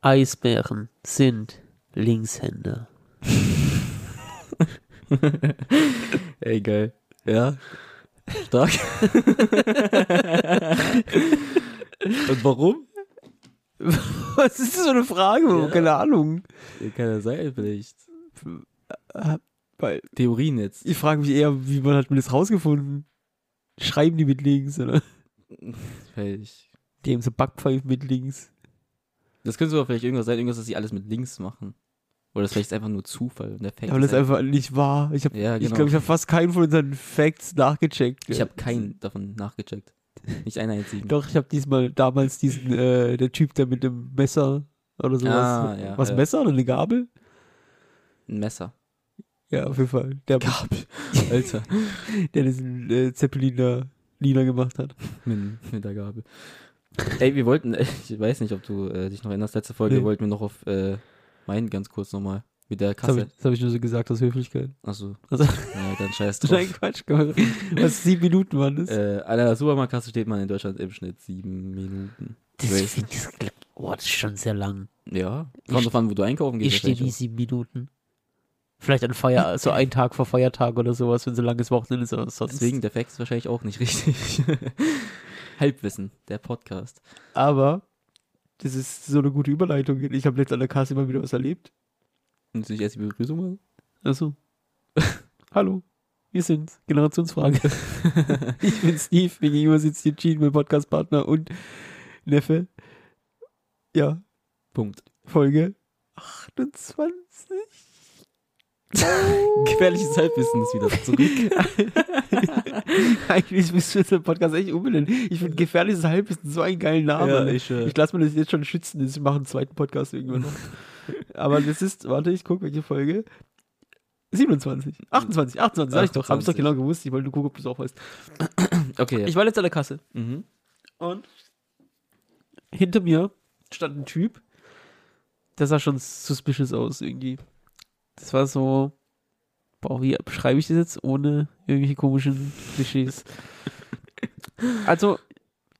Eisbären sind Linkshänder. Ey, geil. Ja. Stark. Und warum? Was ist das für eine Frage? Ja. Keine Ahnung. Kann ja sein, vielleicht. Weil Theorien jetzt. ich frage mich eher, wie man hat mir das rausgefunden? Schreiben die mit links oder? Vielleicht. Die haben so Backpfeifen mit links. Das könnte sogar vielleicht irgendwas sein, irgendwas, dass sie alles mit links machen. Oder das ist vielleicht einfach nur Zufall. Und der Fact Aber das ist einfach- einfach nicht wahr. Ich, hab- Ja, ich genau. glaube, ich habe fast keinen von unseren Facts nachgecheckt. Ich habe keinen davon nachgecheckt. Nicht einen einzigen. Doch, ich habe diesmal damals diesen, äh, der Typ, der mit dem Messer oder sowas. Ah, ja, Was, ja. Messer oder eine Gabel? Ein Messer. Ja, auf jeden Fall. Der, Gabel. Alter. der diesen äh, Zeppelin da lila gemacht hat. mit, mit der Gabel. Ey, wir wollten, ich weiß nicht, ob du äh, dich noch erinnerst, letzte Folge Nee. wollten wir noch auf äh, meinen ganz kurz nochmal. Mit der Das habe Kasse. ich, das hab ich nur so gesagt aus Höflichkeit. Achso. Also, Ja, dann scheiß drauf. nein, Quatsch. komm. Was, sieben Minuten waren das? Äh, an der Supermarktkasse steht man in Deutschland im Schnitt sieben Minuten. das finde ich, oh, das ist schon sehr lang. Ja. Ich- Kommt drauf an, wo du einkaufen gehst. Ich stehe nie sieben Minuten. Vielleicht an Feier, so ein Tag vor Feiertag oder sowas, wenn so ein langes Wochenende ist. Sonst. Deswegen, der Fact ist wahrscheinlich auch nicht richtig. Halbwissen, der Podcast. Aber das ist so eine gute Überleitung. Ich habe letztens an der Kasse immer wieder was erlebt. Und sich erst die Begrüßung machen? Achso. Hallo. Wir sind's. Generationsfrage. ich bin Steve. Mir gegenüber sitzt hier Gene, mein Podcastpartner und Neffe. Ja, Punkt. Folge 28. Gefährliches Halbwissen ist wieder zurück. Eigentlich müsst ihr den Podcast echt umbenennen. Ich finde gefährliches Halbwissen so einen geilen Namen. Ja, ich, äh, ich lasse mir das jetzt schon schützen. Ich mache einen zweiten Podcast irgendwann noch. Aber das ist, warte, ich gucke, welche Folge. 27. 28, 28, sag ich doch. Hab ich doch 28. genau gewusst. Ich wollte nur gucken, ob du es auch weißt. Okay. Ich war jetzt an der Kasse. mhm. Und hinter mir stand ein Typ, der sah schon suspicious aus irgendwie. Das war so, boah, wie beschreibe ich das jetzt ohne irgendwelche komischen Klischees? Also,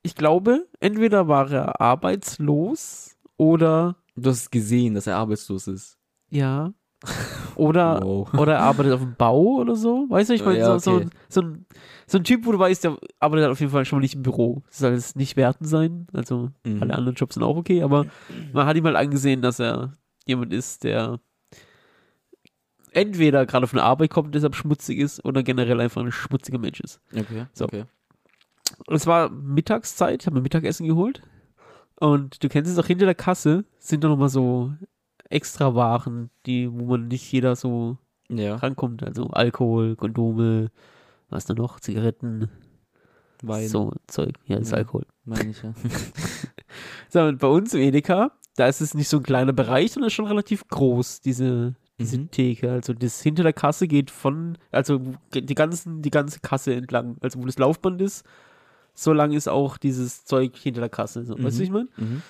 ich glaube, entweder war er arbeitslos oder, Du hast gesehen, dass er arbeitslos ist. ja, oder, Wow. oder er arbeitet auf dem Bau oder so. Weißt du, ich meine, Ja, so, okay. so, so, ein, so ein Typ, wo du weißt, der arbeitet auf jeden Fall schon mal nicht im Büro. Das soll es nicht werten sein. Also, Mhm. alle anderen Jobs sind auch okay, aber man hat ihm mal angesehen, dass er jemand ist, der entweder gerade von der Arbeit kommt, deshalb schmutzig ist, oder generell einfach ein schmutziger Mensch ist. Okay. So. okay. Und es war Mittagszeit, ich habe mir Mittagessen geholt. Und du kennst es auch hinter der Kasse, sind da nochmal so extra Waren, die, wo man nicht jeder so Ja. rankommt. Also Alkohol, Kondome, was da noch? Zigaretten, Wein. so Zeug. Ja, ist Ja. Alkohol. Meine ich ja. So, und bei uns im Edeka, da ist es nicht so ein kleiner Bereich, sondern schon relativ groß, diese, diese Mhm. Theke. Also das hinter der Kasse geht von, also die ganzen, die ganze Kasse entlang. Also wo das Laufband ist, so lang ist auch dieses Zeug hinter der Kasse. So, Weißt du, ich meine? Mhm.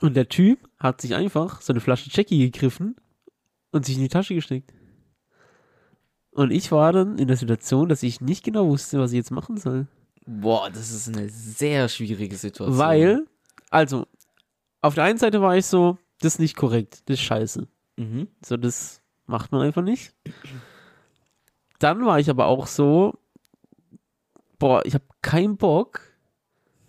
Und der Typ hat sich einfach so eine Flasche Jackie gegriffen und sich in die Tasche gesteckt. Und ich war dann in der Situation, dass ich nicht genau wusste, was ich jetzt machen soll. Boah, das ist eine sehr schwierige Situation. Weil, also, auf der einen Seite war ich so, das ist nicht korrekt, das ist scheiße. Mhm. So, das macht man einfach nicht. Dann war ich aber auch so, boah, ich habe keinen Bock,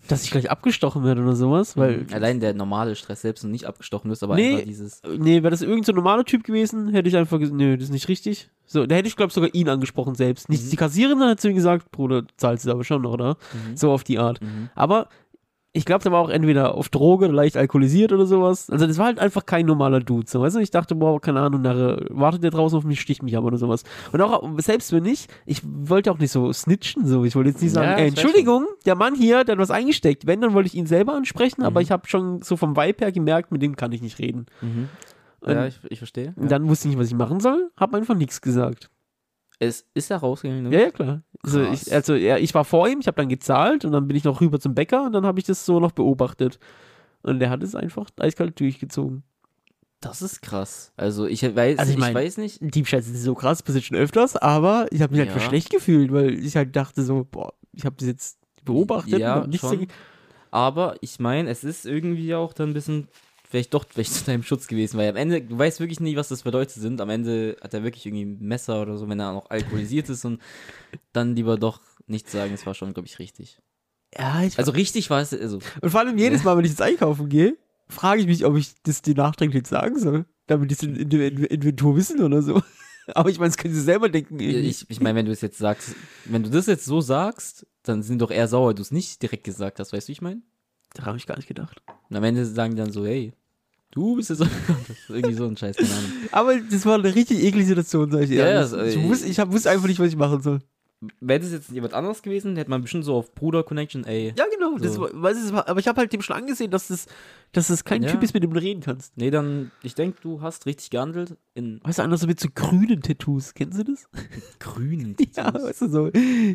dass ich gleich abgestochen werde oder sowas, weil, Mhm. Allein der normale Stress selbst und nicht abgestochen wirst, aber Nee. einfach dieses. nee, wäre das irgendein so normaler Typ gewesen, hätte ich einfach gesagt, nö, das ist nicht richtig. So, da hätte ich, glaube ich, sogar ihn angesprochen selbst. Nicht Mhm. die Kassiererin hat zu ihm gesagt, Bruder, zahlst du aber schon, oder? Mhm. So auf die Art. Mhm. Aber ich glaube, der war auch entweder auf Droge oder leicht alkoholisiert oder sowas. Also das war halt einfach kein normaler Dude. So, weißt du? Ich dachte, boah, keine Ahnung, nachher wartet der draußen auf mich, sticht mich ab oder sowas. Und auch, selbst wenn nicht, ich wollte auch nicht so snitchen, so. Ich wollte jetzt nicht sagen, Ja, ey, Entschuldigung, der Mann hier, der hat was eingesteckt. Wenn, dann wollte ich ihn selber ansprechen, aber Mhm. ich habe schon so vom Vibe her gemerkt, mit dem kann ich nicht reden. Mhm. Ja, ich, ich verstehe. Und dann wusste ich nicht, was ich machen soll, habe einfach nichts gesagt. Es ist er rausgegangen, ne? Ja, ja, klar. Also ich, also, ja, ich war vor ihm, ich habe dann gezahlt und dann bin ich noch rüber zum Bäcker und dann habe ich das so noch beobachtet. Und der hat es einfach eiskalt durchgezogen. Das ist krass. Also ich weiß, Also ich ich, mein- weiß nicht. Diebstahl nicht so krass, passiert schon öfters, aber ich habe mich halt Ja. für schlecht gefühlt, weil ich halt dachte so, boah, ich habe das jetzt beobachtet Ja, und nichts schon. Aber ich meine, es ist irgendwie auch dann ein bisschen vielleicht doch vielleicht zu deinem Schutz gewesen, weil am Ende, du weißt wirklich nie, was das für Leute sind. Am Ende hat er wirklich irgendwie ein Messer oder so, wenn er noch alkoholisiert ist und dann lieber doch nichts sagen. Das war schon, glaube ich, richtig. Ja, ich Also richtig war es, also Und vor allem jedes Mal, wenn ich jetzt einkaufen gehe, frage ich mich, ob ich das dir nachträglich sagen soll, damit die es in, In- Inventur wissen oder so. Aber ich meine, das können sie selber denken. irgendwie. ich, ich meine, wenn du es jetzt sagst, wenn du das jetzt so sagst, dann sind doch eher sauer, du es nicht direkt gesagt hast, weißt du, wie ich meine? Daran habe ich gar nicht gedacht. Und am Ende sagen die dann so, hey, du bist jetzt so, das irgendwie so ein Scheiß, keine Ahnung. Aber das war eine richtig eklige Situation, sag ich dir. Ja, ehrlich. das- ich wusste, ich hab, wusste einfach nicht, was ich machen soll. Wäre das jetzt jemand anderes gewesen, hätte man bestimmt so auf Bruder-Connection, ey. Ja, genau. Das So. war, weiß ich, aber ich habe halt dem schon angesehen, dass das, dass das kein Ja. Typ ist, mit dem du reden kannst. Nee, dann, ich denke, du hast richtig gehandelt in Weißt du, einer so mit so grünen Tattoos. Kennen Sie das? grünen Ja, Tattoos. weißt du so.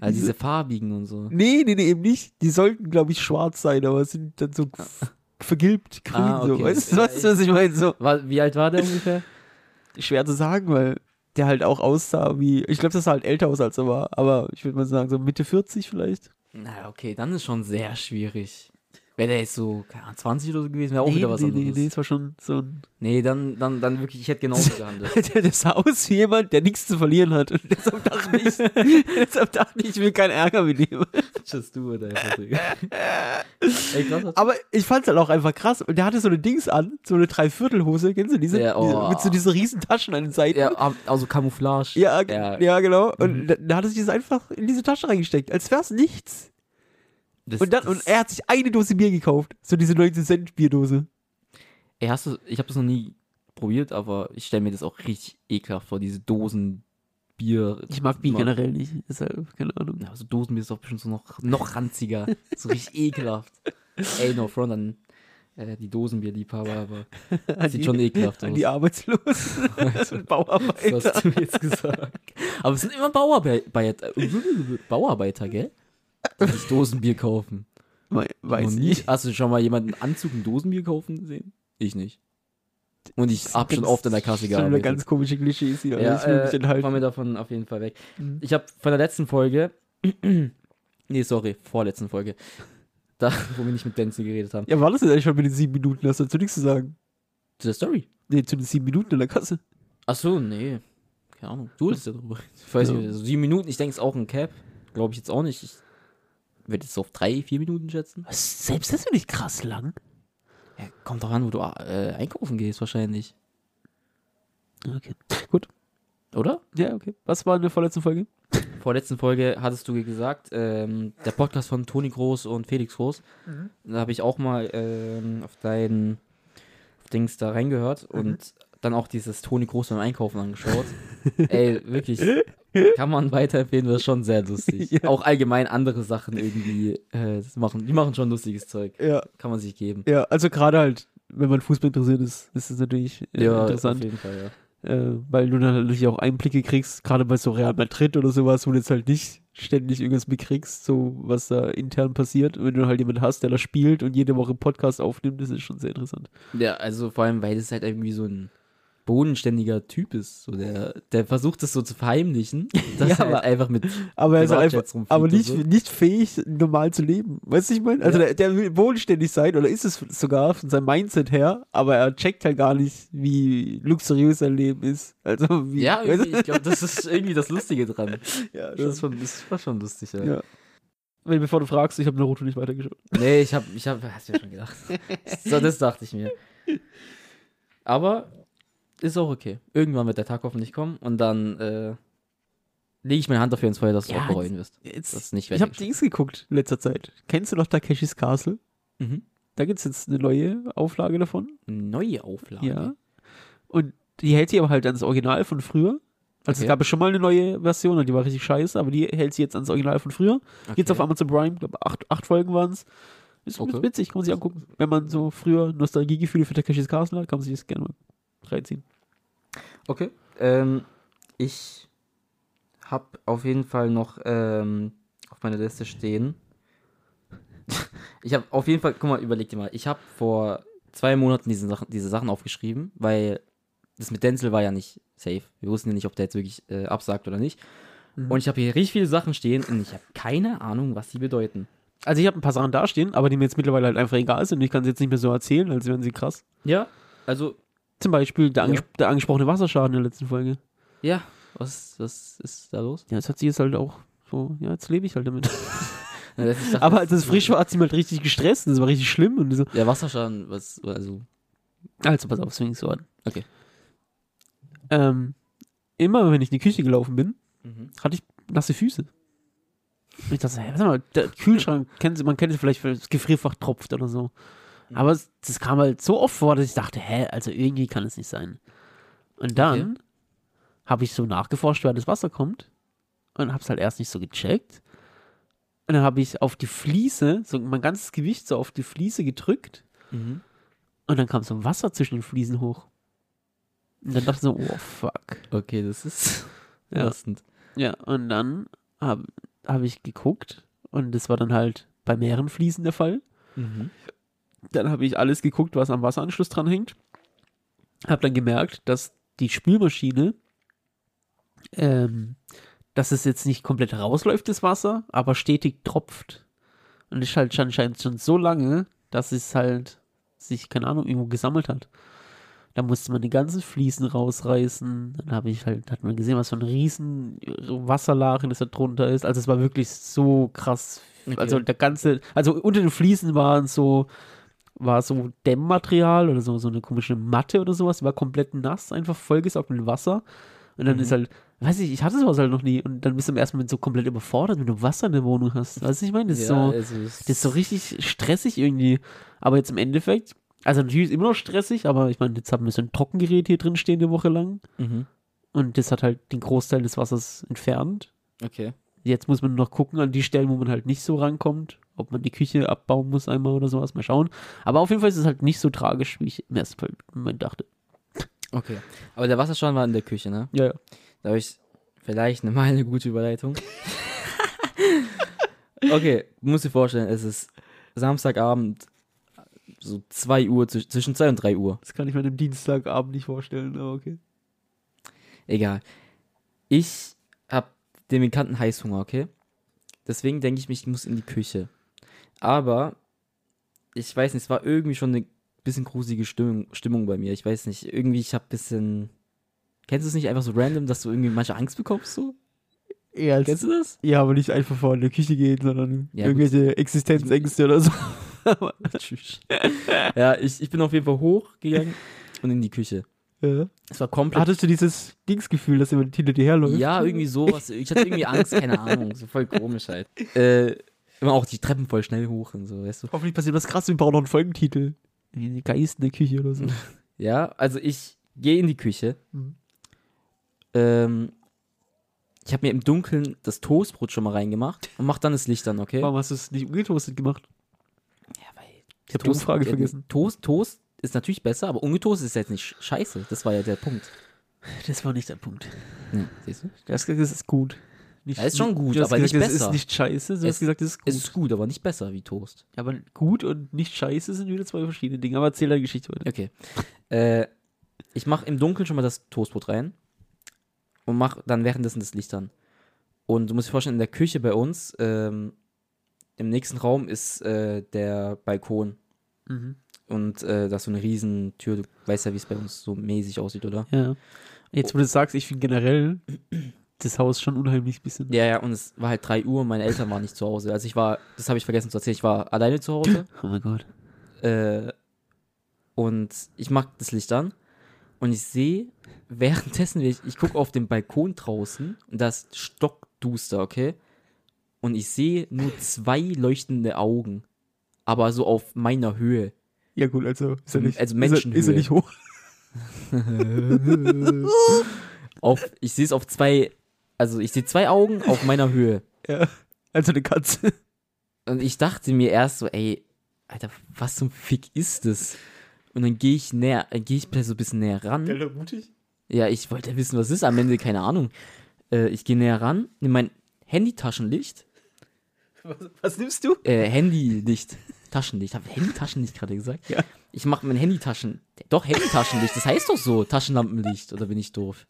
Also diese farbigen und so. Nee, nee, nee, eben nicht. Die sollten, glaube ich, schwarz sein, aber es sind dann so f- vergilbt grün. Ah, so. okay. Weißt du, Ja, weißt du, was ich meine? So wie alt war der ungefähr? schwer zu sagen, weil der halt auch aussah wie. Ich glaube, das sah halt älter aus, als er war. Aber ich würde mal sagen, so Mitte 40 vielleicht. Na, okay, dann ist schon sehr schwierig. Wäre der jetzt so, keine Ahnung, 20 oder so gewesen, wäre auch nee, wieder was nee, anderes. nee, nee, es war schon so ein. Nee, dann, dann, dann wirklich, ich hätte genauso gehandelt. Der, der sah aus wie jemand, der nichts zu verlieren hat. Und deshalb dachte ich, deshalb dachte ich, ich will keinen Ärger mit ihm. Just do it einfach. Ey, krass. Aber ich fand's halt auch einfach krass. Und der hatte so eine Dings an, so eine Dreiviertelhose, kennst du diese? Ja, oh. diese mit so diesen riesen Taschen an den Seiten. Ja, also Camouflage. Ja, Ja. ja, genau. Und da, da hat er sich das einfach in diese Tasche reingesteckt, als wär's nichts. Das, Und, dann, das, und er hat sich eine Dose Bier gekauft. So diese 19 Cent Bierdose. Ey, hast du, ich habe das noch nie probiert, aber ich stelle mir das auch richtig ekelhaft vor, diese Dosen Bier. Ich mag Bier generell nicht. Deshalb, keine Ahnung. Ja, so Dosenbier ist doch bestimmt so noch, noch ranziger. so richtig ekelhaft. Ey, no front an äh, die Dosenbierliebhaber, aber sieht die- schon ekelhaft aus. die Arbeitslosen und Bauarbeiter. Was hast du jetzt gesagt? Aber es sind immer Bauarbeiter, Bauarbeiter, gell? Sich Dosenbier kaufen. We- Weiß ich. Hast du schon mal jemanden Anzug ein Dosenbier kaufen sehen? Ich nicht. Und ich hab schon oft in der Kasse gearbeitet. ganz komische Klischees hier. ja, ich äh, enthalten. fahren wir davon auf jeden Fall weg. Mhm. Ich habe von der letzten Folge, nee, sorry, vorletzten Folge, da, wo wir nicht mit Denzel geredet haben, Ja, war das denn eigentlich schon mit den sieben Minuten? Hast du dazu nichts zu sagen? zu der Story. Nee, zu den sieben Minuten in der Kasse. Ach so, nee, keine Ahnung. Du willst ja drüber. Ich weiß Ja. nicht, also sieben Minuten, ich denke, es ist auch ein Cap. Glaube ich jetzt auch nicht. Ich würde jetzt auf drei, vier Minuten schätzen. Was, selbst das finde ich krass lang. Ja, kommt doch an, wo du äh, einkaufen gehst, wahrscheinlich. Okay. Gut. Oder? Ja, okay. Was war in der vorletzten Folge? Vorletzten Folge hattest du gesagt, ähm, der Podcast von Toni Groß und Felix Groß. Da habe ich auch mal ähm, auf deinen auf Dings da reingehört und dann auch dieses Toni Groß beim Einkaufen angeschaut. Ey, wirklich. Kann man weiterempfehlen, das ist schon sehr lustig. Ja. Auch allgemein andere Sachen irgendwie äh, machen. Die machen schon lustiges Zeug. Ja. Kann man sich geben. Ja, also gerade halt, wenn man Fußball interessiert ist, ist es natürlich äh, Ja, auf interessant. jeden Fall, ja. Äh, weil du dann natürlich auch Einblicke kriegst, gerade bei so Real Madrid oder sowas, wo du jetzt halt nicht ständig irgendwas mitkriegst, so was da intern passiert. Und wenn du halt jemanden hast, der da spielt und jede Woche Podcast aufnimmt, das ist schon sehr interessant. Ja, also vor allem, weil das halt irgendwie so ein bodenständiger Typ ist. So der, der versucht das so zu verheimlichen, dass Ja, er halt aber- einfach mit Aber er ist einfach, aber nicht, so. nicht fähig, normal zu leben. Weißt du, ich meine? Also Ja. der, der will bodenständig sein, oder ist es sogar von seinem Mindset her, aber er checkt halt gar nicht, wie luxuriös sein Leben ist. Also wie, Ja, weißt irgendwie, ich glaube, das ist irgendwie das Lustige dran. du? ja, Das, ist schon, das war schon lustig, ja. Ja. Wenn, bevor du fragst, ich habe Naruto nicht weitergeschaut. Nee, ich hab, ich hab, hast du ja schon gedacht. So, das dachte ich mir. Aber ist auch okay. Irgendwann wird der Tag hoffentlich kommen und dann äh, lege ich meine Hand dafür ins Feuer, dass du Ja, auch bereuen wirst. Jetzt, Das ist nicht ich habe. Dings geguckt in letzter Zeit. Kennst du noch Takeshis Castle? Mhm. Da gibt es jetzt eine neue Auflage davon. Neue Auflage. Ja. Und die hält sich aber halt ans Original von früher. Also Okay. es gab schon mal eine neue Version und die war richtig scheiße, aber die hält sich jetzt ans Original von früher. Okay. Jetzt auf Amazon Prime, ich glaube acht, acht Folgen waren es. Ist okay. witzig, kann man sich angucken. Wenn man so früher Nostalgiegefühle für Takeshis Castle hat, kann man sich das gerne mal reinziehen. Okay. Ähm, ich habe auf jeden Fall noch ähm, auf meiner Liste stehen. ich habe auf jeden Fall, guck mal, überleg dir mal. Ich habe vor zwei Monaten diese Sachen, diese Sachen aufgeschrieben, weil das mit Denzel war ja nicht safe. Wir wussten ja nicht, ob der jetzt wirklich äh, absagt oder nicht. Mhm. Und ich habe hier richtig viele Sachen stehen und ich habe keine Ahnung, was die bedeuten. Also ich habe ein paar Sachen dastehen, aber die mir jetzt mittlerweile halt einfach egal sind. Ich kann sie jetzt nicht mehr so erzählen, als wären sie krass. Ja, also, Zum Beispiel der, Ja. anges der angesprochene Wasserschaden in der letzten Folge. ja, was, was ist da los? Ja, das hat sie jetzt halt auch so, ja, jetzt lebe ich halt damit. Ja, das- aber als es frisch war, hat sie mich halt richtig gestresst und das war richtig schlimm und so. Ja, Wasserschaden, was, also, Also pass auf, es fing so an. Okay. Ähm, immer wenn ich in die Küche gelaufen bin, mhm. hatte ich nasse Füße. Und ich dachte, hey, warte mal, der Kühlschrank, Sie, man kennt es vielleicht, wenn das Gefrierfach tropft oder so. Aber es, das kam halt so oft vor, dass ich dachte, hä, also irgendwie kann es nicht sein. Und dann habe ich so nachgeforscht, wer das Wasser kommt und habe es halt erst nicht so gecheckt. Und dann habe ich auf die Fliese, so mein ganzes Gewicht so auf die Fliese gedrückt Mhm. und dann kam so Wasser zwischen den Fliesen hoch. Und dann dachte ich so, oh fuck. Okay, das ist Ja. Ja, und dann habe hab ich geguckt und das war dann halt bei mehreren Fliesen der Fall. Mhm. Dann habe ich alles geguckt, was am Wasseranschluss dran hängt. Habe dann gemerkt, dass die Spülmaschine, ähm, dass es jetzt nicht komplett rausläuft, das Wasser, aber stetig tropft. Und es ist halt anscheinend schon so lange, dass es halt sich, keine Ahnung, irgendwo gesammelt hat. Da musste man die ganzen Fliesen rausreißen. Dann habe ich halt, hat man gesehen, was für ein riesen Wasserlachen das da drunter ist. Also es war wirklich so krass. Okay. Also der ganze, also unter den Fliesen waren so, war so Dämmmaterial oder so, so eine komische Matte oder sowas, die war komplett nass, einfach vollgesaugt mit Wasser. Und dann Mhm. ist halt, weiß ich, ich hatte sowas halt noch nie. Und dann bist du im ersten Moment so komplett überfordert, wenn du Wasser in der Wohnung hast. Weißt du, ich meine, das ist so, also, das ist so richtig stressig irgendwie. Aber jetzt im Endeffekt, also natürlich ist immer noch stressig, aber ich meine, jetzt haben wir so ein Trockengerät hier drin stehen eine Woche lang. Mhm. Und das hat halt den Großteil des Wassers entfernt. Okay. Jetzt muss man noch gucken an die Stellen, wo man halt nicht so rankommt. Ob man die Küche abbauen muss einmal oder sowas. Mal schauen. Aber auf jeden Fall ist es halt nicht so tragisch, wie ich im ersten Moment dachte. Okay. Aber der Wasserschaden war in der Küche, ne? Ja, ja. Da habe ich vielleicht eine, mal eine gute Überleitung. okay, du musst dir vorstellen, es ist Samstagabend, so 2 Uhr, zwisch- zwischen 2 und 3 Uhr. Das kann ich mir dem Dienstagabend nicht vorstellen, aber okay. Egal. Ich habe den bekannten Heißhunger, okay? Deswegen denke ich mich, ich muss in die Küche. Aber ich weiß nicht, es war irgendwie schon eine bisschen gruselige Stimmung, Stimmung bei mir. Ich weiß nicht, irgendwie, ich habe bisschen. Kennst du es nicht einfach so random, dass du irgendwie manche Angst bekommst? So? Ja, als, Kennst du das? ja, aber nicht einfach vor in der Küche gehen, sondern Ja, irgendwelche Existenzängste oder so. Tschüss. ja, ich, ich bin auf jeden Fall hochgegangen und in die Küche. ja. Es war komplett. Hattest du dieses Dingsgefühl, dass jemand hinter dir herläuft? Ja, irgendwie sowas. Ich hatte irgendwie Angst, keine Ahnung. So voll komisch halt. Äh, immer auch die Treppen voll schnell hoch und so, weißt du. Hoffentlich passiert was krass, wir brauchen noch einen Folgentitel. Die Geist in der Küche oder so. Ja, also ich gehe in die Küche. Mhm. Ähm, ich habe mir im Dunkeln das Toastbrot schon mal reingemacht und mach dann das Licht an, okay? Warum hast du es nicht ungetoastet gemacht? Ja, weil Ich habe die Umfrage äh, vergessen. Toast, Toast ist natürlich besser, aber ungetoastet ist jetzt nicht scheiße. Das war ja der Punkt. Das war nicht der Punkt. Ja, siehst du? Gesagt, es ist gut. Nicht, Ja, ist schon gut, aber gesagt, nicht es besser. ist nicht scheiße, du Es- hast gesagt, es ist gut. Es ist gut, aber nicht besser wie Toast. aber gut und nicht scheiße sind wieder zwei verschiedene Dinge. Aber erzähl deine Geschichte weiter. Okay. äh, ich mache im Dunkeln schon mal das Toastbrot rein und mache dann währenddessen das Licht an. Und du musst dir vorstellen, in der Küche bei uns, ähm, im nächsten Raum ist äh, der Balkon. Mhm. Und äh, da ist so eine riesen Tür. Du weißt ja, wie es bei uns so mäßig aussieht, oder? Ja. Jetzt, wo du das sagst, ich finde generell das Haus schon unheimlich bisschen. Ja, ja, und es war halt 3 Uhr und meine Eltern waren nicht zu Hause. Also ich war, das habe ich vergessen zu erzählen, ich war alleine zu Hause. Oh mein Gott. Äh, und ich mach das Licht an und ich sehe währenddessen, ich, ich gucke auf den Balkon draußen und da ist stockduster, okay? Und ich sehe nur zwei leuchtende Augen, aber so auf meiner Höhe. Ja gut, also ist er nicht, Also ist er, ist er Menschenhöhe. nicht hoch. Auf, ich sehe es auf zwei, also ich sehe zwei Augen auf meiner Höhe. Ja. Also eine Katze. Und ich dachte mir erst so, ey, Alter, was zum Fick ist das? Und dann gehe ich näher, äh, gehe ich so ein bisschen näher ran. mutig. Ja, ich wollte wissen, was es ist. Am Ende keine Ahnung. Äh, ich gehe näher ran, nehme mein Handy-Taschenlicht. Was, was nimmst du? Äh, Handy-Licht. Taschenlicht. Habe Handy-Taschenlicht gerade gesagt? Ja. Ich mache mein Handytaschen. Doch, Handytaschenlicht, das heißt doch so. Taschenlampenlicht, oder bin ich doof?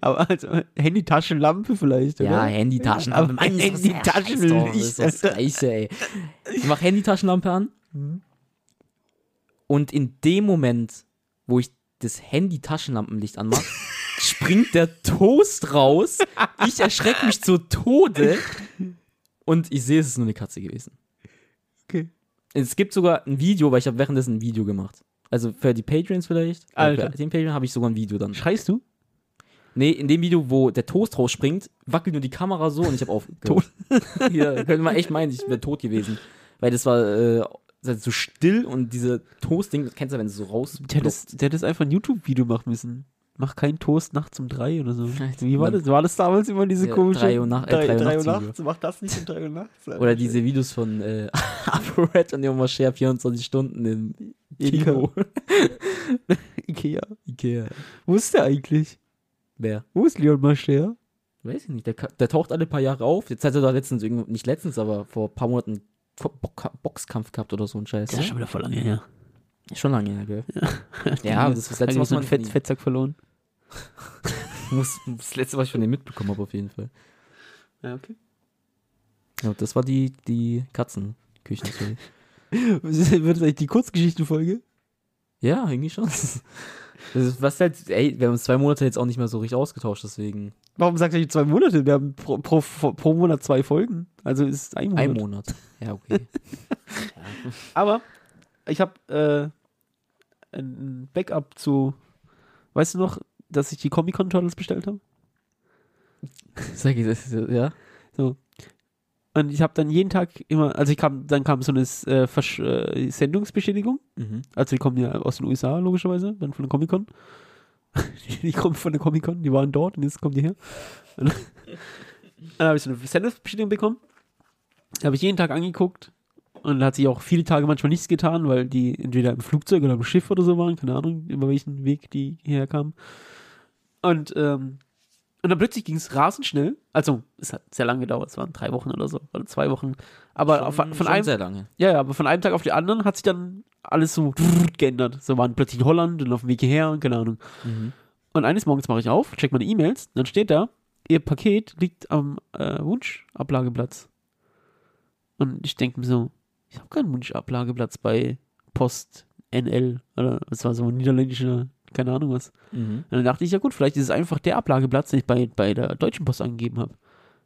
Aber also Handy-Taschenlampe vielleicht, oder? Ja, Handytaschenlampe. Mann, das- Handytaschenlicht, Das ist das Gleiche, ey. Ich mache Handytaschenlampe an. Mhm. Und in dem Moment, wo ich das Handy-Taschenlampenlicht anmache, springt der Toast raus. Ich erschrecke mich zu Tode. Und ich sehe, es ist nur eine Katze gewesen. Okay. Es gibt sogar ein Video, weil ich habe währenddessen ein Video gemacht. Also für die Patreons vielleicht. Äh, Alter. Für den Patreon habe ich sogar ein Video dann. Schreist du? Nee, in dem Video, wo der Toast rausspringt, wackelt nur die Kamera so und ich habe aufgehört. ja, könnte man echt meinen, ich wäre tot gewesen. Weil das war äh, so still und diese Toast-Ding, das kennst du, wenn es so raus. Der hätte einfach ein YouTube-Video machen müssen. Mach keinen Toast nachts um drei oder so. Wie war das? War das damals immer diese Ja, komische... drei Uhr nach- äh, drei Uhr drei Uhr nachts nachts? Mach das nicht um drei Uhr nachts. Oder diese Videos von äh, ApoRed und Oma Share 24 Stunden im Kino. Ikea. Ikea. Wo ist der eigentlich? Wer? Wo ist Leon Mascher? Weiß ich nicht. Der, der taucht alle paar Jahre auf. Jetzt hat er da letztens, nicht letztens, aber vor ein paar Monaten Bo- Bo- Boxkampf gehabt oder so ein Scheiß. Das ist schon wieder voll lange her. Schon lange her, gell? Ja, aber das ist das letzte, was so man ein Fett, Fettsack verloren. muss, das letzte, was ich von dem mitbekommen habe, auf jeden Fall. Ja, okay. Ja, das war die, die Katzenküchen. Wird das eigentlich die Kurzgeschichtenfolge? ja, irgendwie schon. Das ist, was halt, ey, wir haben uns zwei Monate jetzt auch nicht mehr so richtig ausgetauscht, deswegen Warum sagst du eigentlich zwei Monate? Wir haben pro, pro, pro Monat zwei Folgen. Also ist ein Monat. ein Monat. Ja, okay. Aber ich habe äh, ein Backup zu. Weißt du noch, dass ich die Comic-Con-Turtles bestellt habe? Sag ich das, ja? Und ich habe dann jeden Tag immer, also ich kam, dann kam so eine äh, Versch äh, Sendungsbestätigung. Mhm. Also die kommen ja aus den USA, logischerweise, dann von der Comic-Con. die kommen von der Comic-Con, die waren dort und jetzt kommen die her. Dann habe ich so eine Sendungsbestätigung bekommen. Habe ich jeden Tag angeguckt. Und da hat sich auch viele Tage manchmal nichts getan, weil die entweder im Flugzeug oder im Schiff oder so waren. Keine Ahnung, über welchen Weg die hierher kamen. Und, ähm, und dann plötzlich ging es rasend schnell. Also, es hat sehr lange gedauert. Es waren drei Wochen oder so. Oder zwei Wochen. Aber Schon- auf, von schon einem, sehr lange. ja, ja, aber von einem Tag auf den anderen hat sich dann alles so geändert. So waren plötzlich in Holland und auf dem Weg hierher und keine Ahnung. Mhm. Und eines Morgens mache ich auf, check meine E-Mails, dann steht da, ihr Paket liegt am äh, Wunschablageplatz. Und ich denke mir so, ich habe keinen Wunschablageplatz bei Post NL oder es war so ein niederländischer, keine Ahnung was. Mhm. Und dann dachte ich, ja gut, vielleicht ist es einfach der Ablageplatz, den ich bei, bei der Deutschen Post angegeben habe.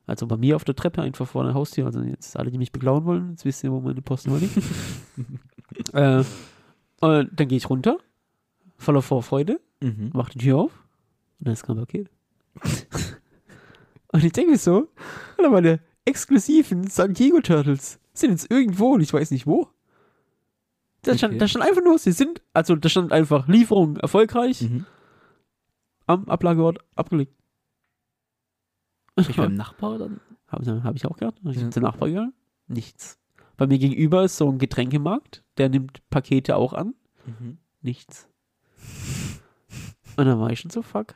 Also bei mir auf der Treppe einfach vor der Haustür. Also jetzt alle, die mich beklauen wollen, jetzt wisst ihr, wo meine Post nur liegt. äh, und dann gehe ich runter, voller Vorfreude, Mhm. mach die Tür auf und dann ist kein Paket. und ich denke mir so, Alter, meine exklusiven San Diego Turtles sind jetzt irgendwo und ich weiß nicht wo. Da stand, Okay. da stand einfach nur, sie sind, also da stand einfach Lieferung erfolgreich Mhm. am Ablageort abgelegt. Ich beim Nachbar dann? Habe hab ich auch gehabt. Ich bin zum Nachbar gegangen. Nichts. Bei mir gegenüber ist so ein Getränkemarkt, der nimmt Pakete auch an. Mhm. Nichts. Und dann war ich schon so, fuck.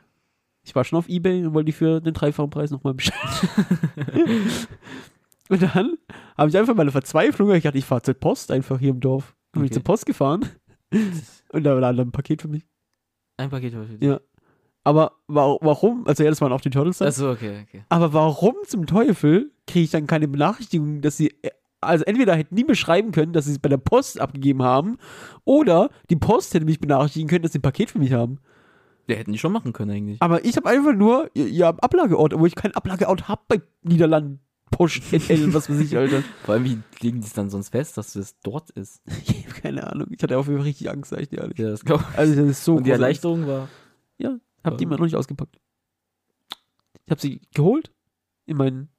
Ich war schon auf Ebay und wollte die für den dreifachen Preis nochmal bestellen. und dann habe ich einfach meine Verzweiflung, ich dachte, ich fahre zur Post einfach hier im Dorf. Bin ich Okay. zur Post gefahren und da war dann ein Paket für mich. Ein Paket für dich. Ja. Aber wa warum? Also ja, das waren auch die Turtles. dann. Achso, okay, okay. Aber warum zum Teufel kriege ich dann keine Benachrichtigung, dass sie. Also entweder hätten die beschreiben können, dass sie es bei der Post abgegeben haben, oder die Post hätte mich benachrichtigen können, dass sie ein Paket für mich haben. Wir hätten die schon machen können eigentlich. Aber ich habe einfach nur ihr, ihr Ablageort, wo ich keinen Ablageort habe bei Niederlanden. NL, was weiß ich, Alter. Vor allem, wie legen die es dann sonst fest, dass das dort ist? Ich hab keine Ahnung. Ich hatte auf jeden Fall richtig Angst, sag ich dir ehrlich. Ja, das glaub Also, das ist so Und die Erleichterung war. Angst. Hab die Ähm. immer noch nicht ausgepackt. Ich habe sie geholt, in, mein,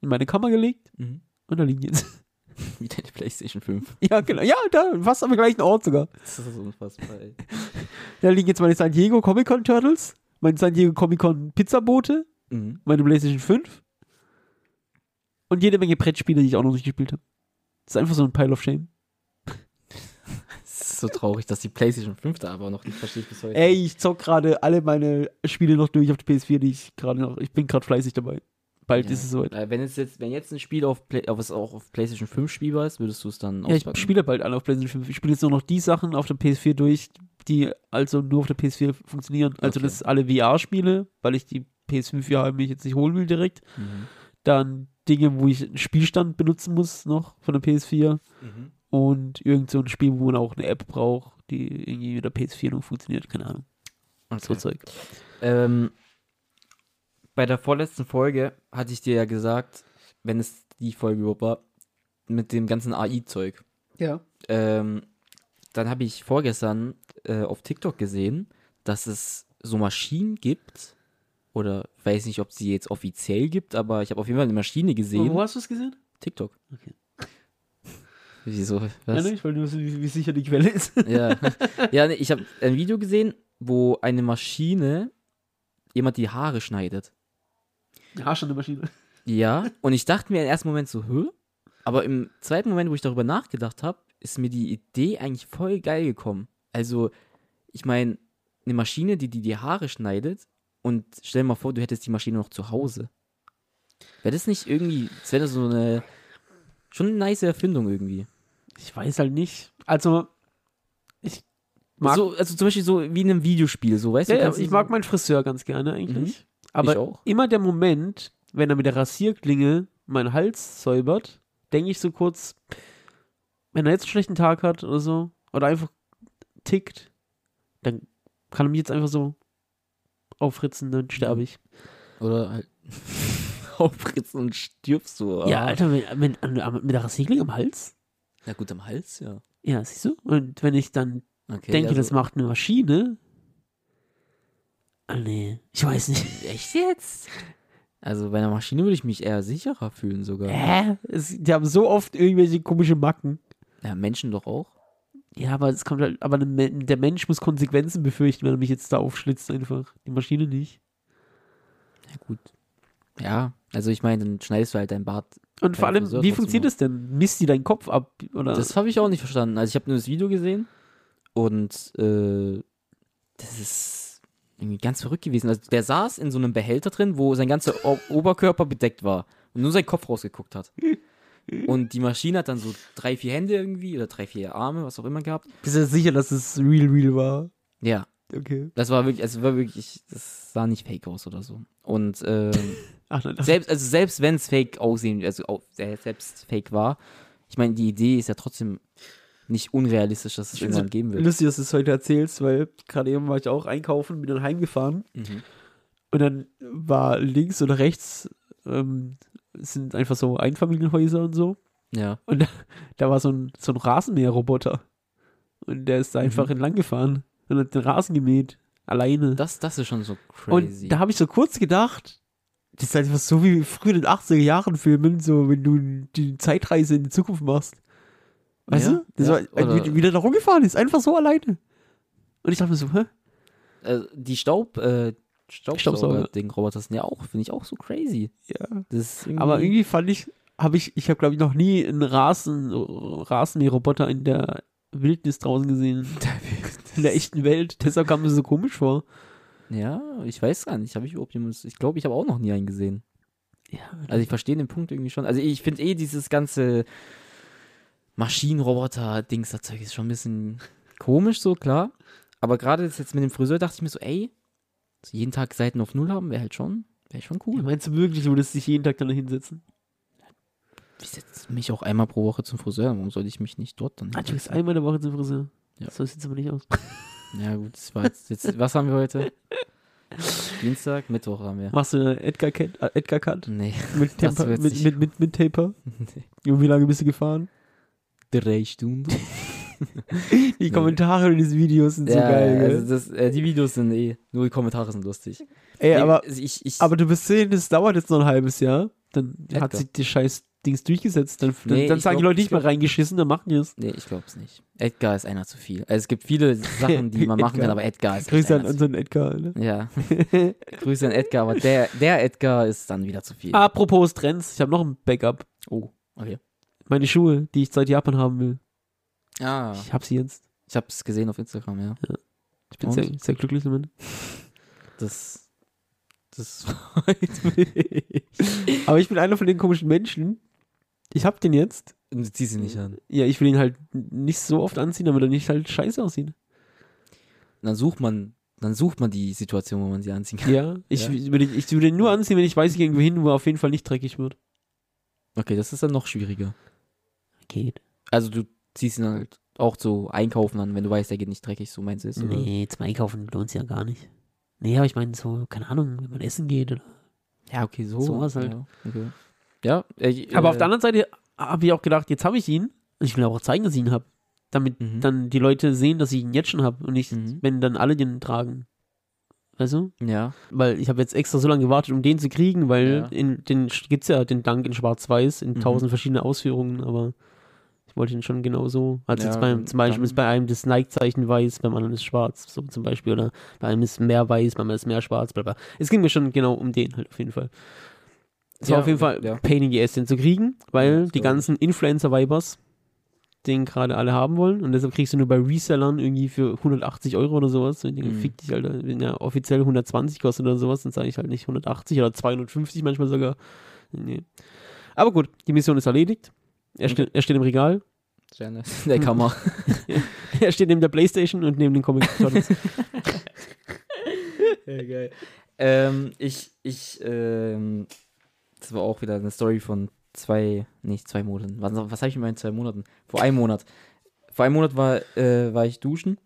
in meine Kammer gelegt Mhm. und da liegen die jetzt. Wie deine Playstation 5. ja, genau. Ja, da, fast am gleichen Ort sogar. Das ist unfassbar, ey. Da liegen jetzt meine San Diego Comic Con Turtles, meine San Diego Comic Con Pizzaboote, Mhm. meine PlayStation 5 und jede Menge Brettspiele, die ich auch noch nicht gespielt habe. Das ist einfach so ein Pile of Shame. Es ist so traurig, dass die Playstation 5 da aber noch nicht verstehe ich bis heute. Ey, ich zock gerade alle meine Spiele noch durch auf die PS4, die ich gerade noch. Ich bin gerade fleißig dabei. bald Ja. ist es soweit. Wenn es jetzt, wenn jetzt ein Spiel auf, Play, was auch auf PlayStation 5 spielbar ist, würdest du es dann Ja, ich spiele bald alle auf PlayStation 5. Ich spiele jetzt nur noch die Sachen auf der PS4 durch, die also nur auf der PS4 funktionieren. Also Okay. das ist alle VR-Spiele, weil ich die PS5 ja mich jetzt nicht holen will direkt. Mhm. Dann Dinge, wo ich einen Spielstand benutzen muss noch von der PS4. Mhm. Und irgend so ein Spiel, wo man auch eine App braucht, die irgendwie mit der PS4 noch funktioniert. Keine Ahnung. So Okay. Zeug. Ähm, bei der vorletzten Folge hatte ich dir ja gesagt, wenn es die Folge überhaupt war, mit dem ganzen AI-Zeug. Ja. Ähm, dann habe ich vorgestern äh, auf TikTok gesehen, dass es so Maschinen gibt, oder weiß nicht, ob sie jetzt offiziell gibt, aber ich habe auf jeden Fall eine Maschine gesehen. Wo hast du es gesehen? TikTok. Okay. Wieso? Ja, Was? nicht, weil du wissen, wie, wie sicher die Quelle ist. Ja, ja nee, ich habe ein Video gesehen, wo eine Maschine jemand die Haare schneidet. Ja, schon eine Maschine. Ja, und ich dachte mir im ersten Moment so, hä? Aber im zweiten Moment, wo ich darüber nachgedacht habe, ist mir die Idee eigentlich voll geil gekommen. Also, ich meine, eine Maschine, die dir die Haare schneidet und stell dir mal vor, du hättest die Maschine noch zu Hause. Wäre das nicht irgendwie, das wäre so eine, schon eine nice Erfindung irgendwie. Ich weiß halt nicht. Also, ich mag, So, also zum Beispiel so wie in einem Videospiel, so, weißt ja, du? ja, ich so- mag meinen Friseur ganz gerne eigentlich. Aber Ich auch. immer der Moment, wenn er mit der Rasierklinge meinen Hals säubert, denke ich so kurz, wenn er jetzt einen schlechten Tag hat oder so, oder einfach tickt, dann kann er mich jetzt einfach so aufritzen, dann sterbe ich. Oder halt aufritzen und stirbst du. Ja, Ah. Alter, mit, mit, mit der Rasierklinge am Hals? Ja, gut, am Hals, ja. Ja, siehst du? Und wenn ich dann Okay, denke, also- das macht eine Maschine. Ah, nee, ich weiß nicht. Echt jetzt? Also bei einer Maschine würde ich mich eher sicherer fühlen sogar. Hä? Es, die haben so oft irgendwelche komische Macken. Ja, Menschen doch auch. Ja, aber es kommt halt, aber der Mensch muss Konsequenzen befürchten, wenn er mich jetzt da aufschlitzt einfach. Die Maschine nicht. Ja, gut. Ja, also ich meine, dann schneidest du halt dein Bart. Und vor allem, Friseur wie funktioniert das denn? Misst die deinen Kopf ab? Oder? Das habe ich auch nicht verstanden. Also ich habe nur das Video gesehen und äh, das ist irgendwie ganz verrückt gewesen. Also der saß in so einem Behälter drin, wo sein ganzer Oberkörper bedeckt war und nur sein Kopf rausgeguckt hat. Und die Maschine hat dann so drei, vier Hände irgendwie oder drei, vier Arme, was auch immer gehabt. Bist du sicher, dass es real, real war? Ja, Okay. das war wirklich, also war wirklich, das sah nicht fake aus oder so. Und ähm, Ach nein, das selbst, also selbst wenn es fake aussehen, also au- äh, selbst fake war, ich meine, die Idee ist ja trotzdem nicht unrealistisch, dass es irgendwann geben wird. lustig, dass du es heute erzählst, weil gerade eben war ich auch einkaufen, bin dann heimgefahren Mhm. und dann war links oder rechts ähm, sind einfach so Einfamilienhäuser und so. Ja. Und da, da war so ein, so ein Rasenmäherroboter. Und der ist da einfach Mhm. entlang gefahren und hat den Rasen gemäht. Alleine. Das, das ist schon so crazy. und da habe ich so kurz gedacht, das ist einfach so wie früher in den 80er Jahren Filmen, so wenn du die Zeitreise in die Zukunft machst. Weißt Ja, du? Das ja, war, wie, wie der da rumgefahren ist, einfach so alleine. Und ich dachte mir so, hä? äh, die Staub, äh, Staubsauger. Staubsauger-Ding-Roboter sind ja auch, finde ich auch so crazy. Ja. Irgendwie, Aber irgendwie fand ich, habe ich, ich habe glaube ich noch nie einen Rasen, Rasenmäherroboter in der Wildnis draußen gesehen. In der echten Welt. Deshalb kam mir so komisch vor. Ja, ich weiß gar nicht. Habe ich überhaupt jemals, ich glaube, ich habe auch noch nie einen gesehen. Ja, Also ich verstehe den Punkt irgendwie schon. Also ich finde eh dieses ganze Maschinenroboter-Dings, das Zeug ist schon ein bisschen komisch so, klar. Aber gerade jetzt mit dem Friseur dachte ich mir so, ey, so jeden Tag Seiten auf Null haben, wäre halt schon, wäre schon cool. Meinst du wirklich, du würdest dich jeden Tag dann hinsetzen? Ich setze mich auch einmal pro Woche zum Friseur, warum sollte ich mich nicht dort dann Ah, du hinsetzen? einmal in der Woche zum Friseur. Ja. So sieht es aber nicht aus. Ja gut, das war jetzt, jetzt, was haben wir heute? Dienstag, Mittwoch haben wir. Machst du eine Edgar, Cat, äh, Edgar Cut Nee, mit, Temper, mit, mit, mit, mit Taper? Und wie lange bist du gefahren? drei Stunden. Die Kommentare in diesen Videos sind so geil, also das, äh, die Videos sind eh, nur die Kommentare sind lustig. Ey, Nee, aber, also ich, ich, aber du bist sehen, das dauert jetzt noch ein halbes Jahr. Dann Edgar. hat sich die scheiß Dings durchgesetzt. Dann, Nee, dann sagen die glaub- Leute nicht ich mal glaub- reingeschissen, dann machen die es. Nee, ich glaube es nicht. Edgar ist einer zu viel. Also es gibt viele Sachen, die man machen kann, aber Edgar ist Grüße an unseren Edgar. Ne? Ja, Grüße an Edgar, aber der, der Edgar ist dann wieder zu viel. Apropos Trends, ich habe noch ein Backup. Oh, okay. Meine Schuhe, die ich seit Japan haben will. Ah, Ich habe sie jetzt. ich habe es gesehen auf Instagram, ja. Ich bin sehr, sehr glücklich damit. Das Das freut mich. Aber ich bin einer von den komischen Menschen. Ich hab den jetzt. Und du ziehst ihn nicht an. Ja, ich will ihn halt nicht so oft anziehen, damit er nicht halt scheiße aussieht. Dann sucht man, dann sucht man die Situation, wo man sie anziehen kann. Ja, ich, Ja. Würde, ich würde ihn nur anziehen, wenn ich weiß, ich gehe irgendwo hin, wo er auf jeden Fall nicht dreckig wird. Okay, das ist dann noch schwieriger. Geht. Also du ziehst ihn halt auch so einkaufen an, wenn du weißt, der geht nicht dreckig, so meinst du es? oder? Nee, zum Einkaufen lohnt sich ja gar nicht. Nee, aber ich meine so, keine Ahnung, wenn man essen geht oder. Ja, okay, so. Sowas halt. Ja, okay. ja äh, Aber äh, auf der anderen Seite habe ich auch gedacht, jetzt habe ich ihn. Und ich will auch zeigen, dass ich ihn habe. Damit Mhm. dann die Leute sehen, dass ich ihn jetzt schon habe und nicht, Mhm. wenn dann alle den tragen. Weißt du? Ja, Weil ich habe jetzt extra so lange gewartet, um den zu kriegen, weil Ja. in, den gibt es ja den Dank in Schwarz-Weiß in Mhm. tausend verschiedene Ausführungen, aber ich wollte ihn schon genau so. Also Ja, jetzt beim, zum Beispiel ist bei einem das Nike-Zeichen weiß, beim anderen ist schwarz, so zum Beispiel. Oder bei einem ist mehr weiß, beim anderen ist mehr schwarz, bla bla. Es ging mir schon genau um den halt auf jeden Fall. Es war Ja, auf jeden Fall ja. Pain in the Ass, den zu kriegen, weil die ganzen Influencer-Vibers den gerade alle haben wollen und deshalb kriegst du nur bei Resellern irgendwie für 180 Euro oder sowas. Und ich denke, Mhm. fick dich, Alter. Wenn ja offiziell 120 kostet oder sowas, dann sage ich halt nicht 180 oder 250 manchmal sogar. Nee. Aber gut, die Mission ist erledigt. Er, steht, er steht im Regal. sehr nice. In der Kammer. Er steht neben der Playstation und neben den Comic Turtles. ja, geil. Ähm, ich, ich, ähm, das war auch wieder eine Story von zwei, nicht zwei Monaten. Was, was habe ich in meinen zwei Monaten? Vor einem Monat. Vor einem Monat war, äh, war ich duschen.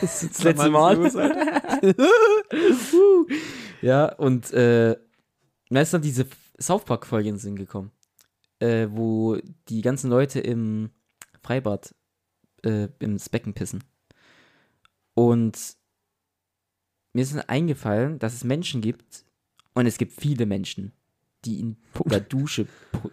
das letzte Mal. ja, und äh, da ist dann diese South Park-Folge in den Sinn gekommen, äh, wo die ganzen Leute im Freibad äh, ins Becken pissen. Und mir ist eingefallen, dass es Menschen gibt, und es gibt viele Menschen, die in der Dusche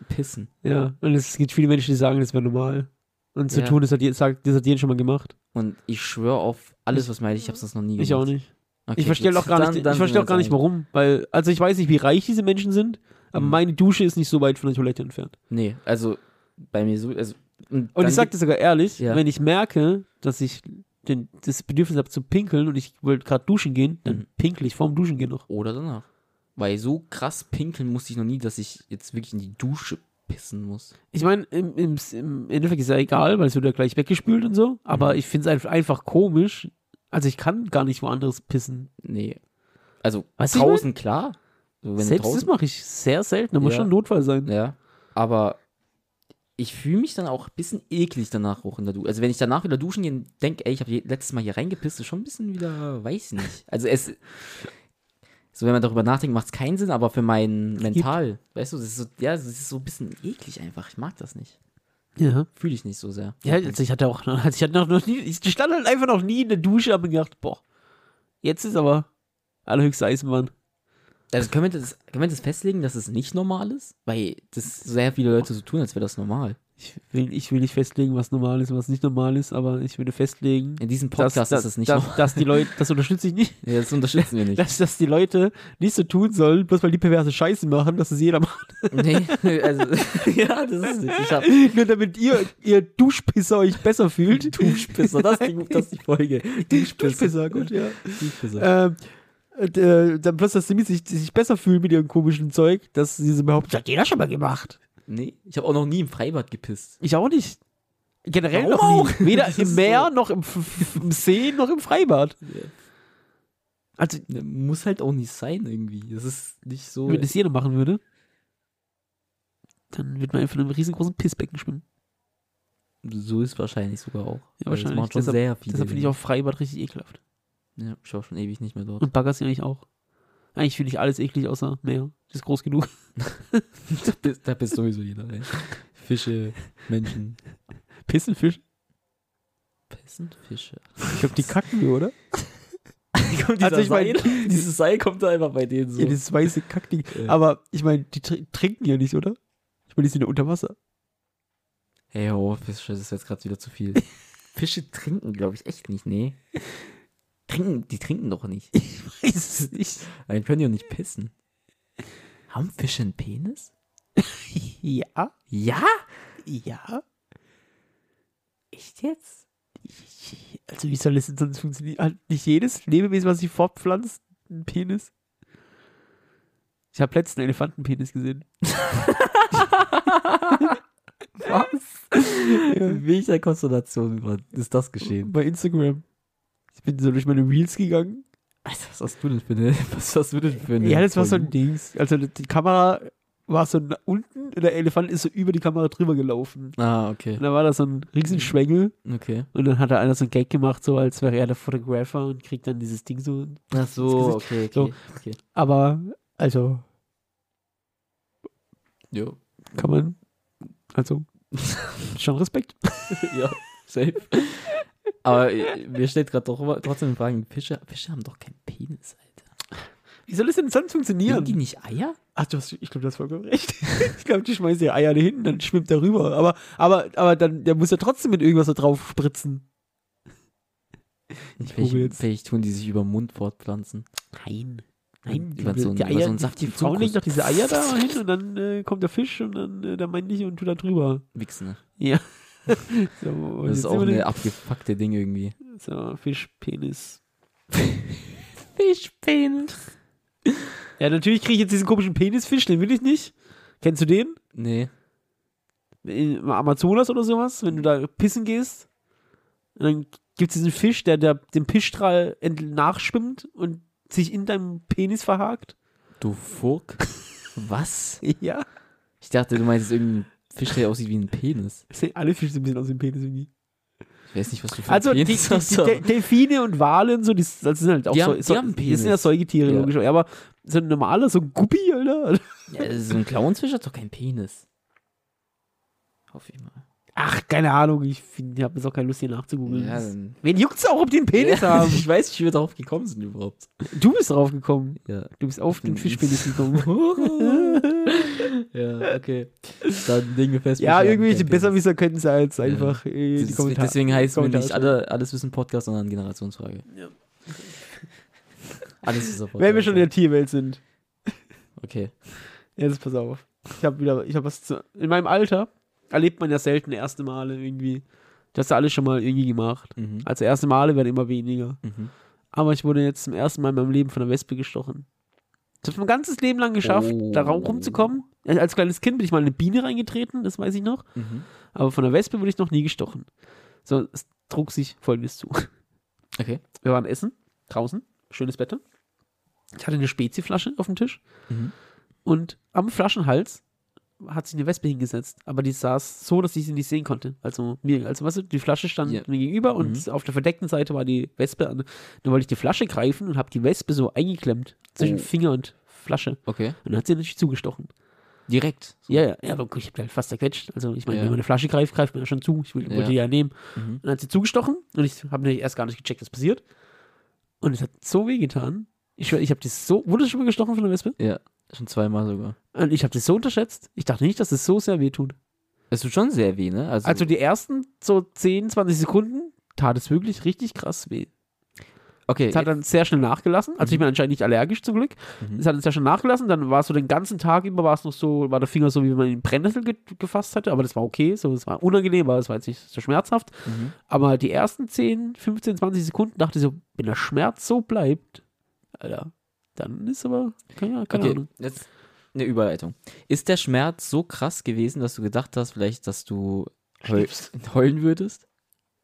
pissen. ja, und es gibt viele Menschen, die sagen, das wäre normal. Und zu Ja. tun, das hat, das hat jeder schon mal gemacht. Und ich schwöre auf alles, was meine ich, ich habe das noch nie gemacht. Ich auch nicht. Okay, ich verstehe auch gar Dann- nicht, dann ich verstehe auch gar nicht, warum. Weil, also ich weiß nicht, wie reich diese Menschen sind, aber Mhm. meine Dusche ist nicht so weit von der Toilette entfernt. Nee, also bei mir so, also Und dann ich sag dir sogar ehrlich, Ja. wenn ich merke, dass ich den, das Bedürfnis habe zu pinkeln und ich wollte gerade duschen gehen, dann Mhm. pinkel ich vorm Duschen gehen noch. Oder danach. Weil so krass pinkeln musste ich noch nie, dass ich jetzt wirklich in die Dusche pissen muss. Ich meine, im, im, im Endeffekt ist ja egal, weil es wird ja gleich weggespült und so, aber Mhm. ich finde es einfach, einfach komisch. Also ich kann gar nicht woanders pissen. Nee. Also Weißt du, ich draußen, klar. So, Selbst das draußen, mache ich sehr selten, da muss Ja. schon ein Notfall sein. Ja. Aber ich fühle mich dann auch ein bisschen eklig danach auch in der Dusche. Also wenn ich danach wieder duschen gehe und denke, ey, ich habe letztes Mal hier reingepisst, ist schon ein bisschen wieder, weiß nicht. Also es, so wenn man darüber nachdenkt, macht es keinen Sinn, aber für mein Mental, weißt du, das ist so, ja, das ist so ein bisschen eklig einfach. Ich mag das nicht. Ja. Fühle ich nicht so sehr. Ja, also ich hatte auch, also ich hatte noch, noch nie, ich stand halt einfach noch nie in der Dusche, habe mir gedacht, boah, jetzt ist aber allerhöchste Eisenbahn. Also können wir, das, können wir das festlegen, dass es nicht normal ist? Weil das sehr viele Leute so tun, als wäre das normal. Ich will, ich will nicht festlegen, was normal ist und was nicht normal ist, aber ich würde festlegen, In diesem Podcast dass, ist es nicht dass, normal. dass die Leute, das unterstütze ich nicht, Ja, das unterstützen wir nicht. dass, dass die Leute nicht so tun sollen, bloß weil die perverse Scheiße machen, dass es jeder macht. nee, also, ja, das ist nicht. Ich hab Nur damit ihr, ihr Duschpisser euch besser fühlt. Duschpisser, das ist die, das ist die Folge. Duschpisser, gut, ja. Duschpisser. Ähm, und, äh, dann bloß, dass sie sich, sich besser fühlen mit ihrem komischen Zeug, dass sie so behaupten, das hat jeder schon mal gemacht. Nee, ich habe auch noch nie im Freibad gepisst. Ich auch nicht. Generell Warum noch nie. Weder Das im Meer, so. noch im, im See, noch im Freibad. Also, Muss halt auch nicht sein irgendwie. Das ist nicht so. wenn das jeder machen würde, dann würde man einfach in einem riesengroßen Pissbecken schwimmen. So ist wahrscheinlich sogar auch. Ja, das wahrscheinlich. machen schon Deshalb- sehr viele. Deshalb finde ich auch Freibad richtig ekelhaft. Ja, ich war schon ewig nicht mehr dort. Und Baggersee eigentlich auch. Eigentlich finde ich alles eklig außer Meer. Das ist groß genug. da, bist, da bist sowieso jeder, ey. Fische, Menschen. Pissen, Fisch. Pissen, Fische. Ich glaube, die kacken nur, oder? kommt Also ich mein- Seil, dieses Seil kommt da einfach bei denen so. Ja, dieses weiße Kackding. Ja. Aber ich meine, die tr trinken ja nicht, oder? Ich meine, die sind ja unter Wasser. Hey, oh, Fische, das ist jetzt gerade wieder zu viel. Fische trinken, glaube ich, echt nicht, nee. Trinken, die trinken doch nicht. Weiß es nicht. Dann können die auch nicht pissen. Haben Fische einen Penis? Ja? Ja? Ja? Echt jetzt? Also wie soll das denn sonst funktionieren? Hat nicht jedes Lebewesen, was sich fortpflanzt, einen Penis? Ich habe letzten Elefantenpenis gesehen. Was? In welcher Konstellation ist das geschehen? Bei Instagram. Ich bin so durch meine Reels gegangen. Alter, was hast du denn für eine, was hast du denn für eine? Ja, das war so ein Dings. Also die Kamera war so unten und der Elefant ist so über die Kamera drüber gelaufen. Ah, okay. Und da war da so ein riesen Schwengel Okay. und dann hat da einer so ein Gag gemacht, so als wäre er der Fotografer und kriegt dann dieses Ding so. Ach so, okay, okay. So. okay. Aber, also, Jo. kann man, also, schon Respekt. ja, safe. Aber äh, mir steht gerade trotzdem die Frage, Fische, Fische haben doch keinen Penis, Alter. Wie soll das denn sonst funktionieren? die nicht Eier? Ach, du hast, ich glaube, du hast vollkommen recht. ich glaube, die schmeißen die Eier da hinten, dann schwimmt er rüber. Aber, aber, aber dann, der muss ja trotzdem mit irgendwas da drauf spritzen. Ich Vielleicht, jetzt. vielleicht tun die sich über den Mund fortpflanzen. Nein. Nein, Über die, so einen- die über Eier, so einen die, die saftigen Frauen legen doch diese Eier da hin und dann äh, kommt der Fisch und dann äh, der männliche und tut da drüber. Wichsen, ne? Ja. so, Das ist auch eine abgefuckte Ding irgendwie. So, Fischpenis. Fischpenis. Ja, natürlich kriege ich jetzt diesen komischen Penisfisch, den will ich nicht. Kennst du den? Nee. Im Amazonas oder sowas, wenn du da pissen gehst. Und dann gibt es diesen Fisch, der, der dem Pischstrahl nachschwimmt und sich in deinem Penis verhakt. Du Furk? Was? Ja. Ich dachte, du meinst irgendein Fisch, der aussieht wie ein Penis. Sehen alle Fische so ein bisschen aus dem Penis irgendwie. Ich weiß nicht, was du für Also die, die, die Delfine und Wale und so, die, das sind halt auch Die so, haben- so die sind ja. Säugetiere, Ja. logisch. Aber so ein normaler, so ein Guppi, Alter. Ja, so ein Clownsfisch hat doch keinen Penis. Hoffe ich mal. Ach, keine Ahnung, ich, habe jetzt auch keine Lust hier nachzugoogeln. Ja, Wen juckt's auch, ob die einen Penis ja, haben? Ich weiß nicht, wie wir darauf gekommen sind überhaupt. Du bist drauf gekommen. Ja. Du bist auf den Fischpenis gekommen. ja, okay. Dann legen wir fest. ja, haben irgendwelche. Besserwisser können es als einfach äh, die Kommentare. Deswegen heißt wir nicht alle Alles Wissen Podcast, sondern Generationsfrage. Ja. Alles ist Podcast. Wenn wir schon in der Tierwelt sind. Okay. Jetzt pass auf. Ich habe wieder, ich habe was zu. In meinem Alter erlebt man ja selten erste Male irgendwie. Das hast du alles schon mal irgendwie gemacht. Mhm. Also erste Male werden immer weniger. Mhm. Aber ich wurde jetzt zum ersten Mal in meinem Leben von einer Wespe gestochen. Ich habe mein ganzes Leben lang geschafft, Oh. da rum- rumzukommen. Als kleines Kind bin ich mal in eine Biene reingetreten, das weiß ich noch. Mhm. Aber von der Wespe wurde ich noch nie gestochen. So, es trug sich folgendes zu. Okay. Wir waren essen, draußen, schönes Wetter. Ich hatte eine Spezieflasche auf dem Tisch Mhm. und am Flaschenhals hat sich eine Wespe hingesetzt, aber die saß so, dass ich sie nicht sehen konnte. Also mir, also weißt du, die Flasche stand Ja. mir gegenüber und Mhm. auf der verdeckten Seite war die Wespe. An, dann wollte ich die Flasche greifen und habe die Wespe so eingeklemmt zwischen Oh. Finger und Flasche. Okay. Und dann hat sie natürlich zugestochen. Direkt. So. Ja, ja, ja, aber ich hab halt fast zerquetscht. Also ich meine, Ja. wenn man eine Flasche greift, greift man ja schon zu. Ich will, Ja. wollte die ja nehmen. Mhm. Und dann hat sie zugestochen und ich habe erst gar nicht gecheckt, was passiert. Und es hat so weh getan. Ich, ich habe das so. Wurde schon mal gestochen von der Wespe? Ja, schon zweimal sogar. Und ich habe das so unterschätzt. Ich dachte nicht, dass es so sehr weh tut. Es tut schon sehr weh, ne? Also, Also die ersten so 10, 20 Sekunden tat es wirklich richtig krass weh. okay. Es hat dann sehr schnell nachgelassen. Also ich bin anscheinend nicht allergisch zum Glück. Mhm. Es hat dann sehr schnell nachgelassen. Dann war es so den ganzen Tag über, war es noch so, war der Finger so, wie wenn man ihn in Brennnessel ge gefasst hatte. Aber das war okay. So, es war unangenehm, aber es war jetzt nicht so schmerzhaft. Mhm. Aber die ersten 10, 15, 20 Sekunden dachte ich so, wenn der Schmerz so bleibt, Alter, dann ist aber, keine, keine Okay, Ahnung. jetzt eine Überleitung. Ist der Schmerz so krass gewesen, dass du gedacht hast, vielleicht, dass du heul heulen würdest?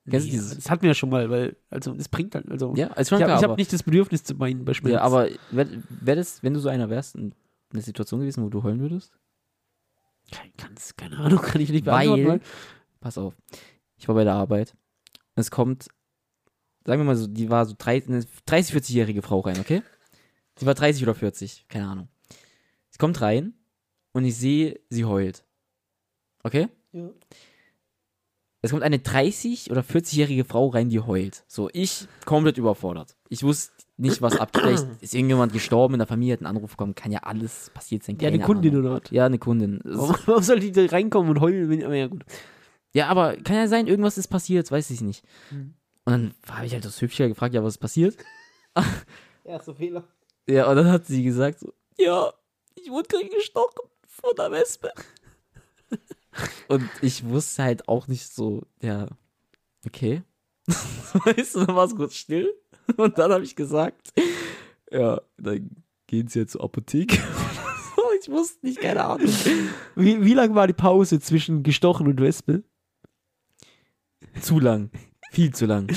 Kennst Nee, dieses- das hatten wir ja schon mal, weil, also, das bringt halt, also, Ja, als ich habe hab nicht das Bedürfnis zu weinen bei Schmerz. ja, aber wäre wär das, wenn du so einer wärst, ein- eine Situation gewesen, wo du heulen würdest? Kein, kann's, keine Ahnung, kann ich nicht beantworten. Weil, pass auf, ich war bei der Arbeit. Es kommt, sagen wir mal so, die war so 30, eine 30 40-jährige Frau rein, okay? Sie war 30 oder 40, keine Ahnung. Sie kommt rein und ich sehe, sie heult. Okay? Ja. Es kommt eine 30 oder 40-jährige Frau rein, die heult. So, ich komplett überfordert. Ich wusste nicht, was abgeht. Vielleicht ist irgendjemand gestorben in der Familie, hat einen Anruf bekommen, kann ja alles passiert sein. Ja, eine Kundin Ahnung. oder was? Ja, eine Kundin. Warum, warum soll die da reinkommen und heulen? Wenn, ja, gut. Ja, aber kann ja sein, irgendwas ist passiert, weiß ich nicht. Mhm. Und dann habe ich halt das Hübsche gefragt, ja, was ist passiert? Erster Fehler. Ja, und dann hat sie gesagt, so, ja, ich wurde gerade gestochen von der Wespe. und ich wusste halt auch nicht so, ja, okay. weißt du, dann war es kurz still. Und dann habe ich gesagt, ja, dann gehen sie jetzt zur Apotheke. ich wusste nicht, keine Ahnung. Wie, wie lang war die Pause zwischen gestochen und Wespe? Zu lang. Viel zu lang.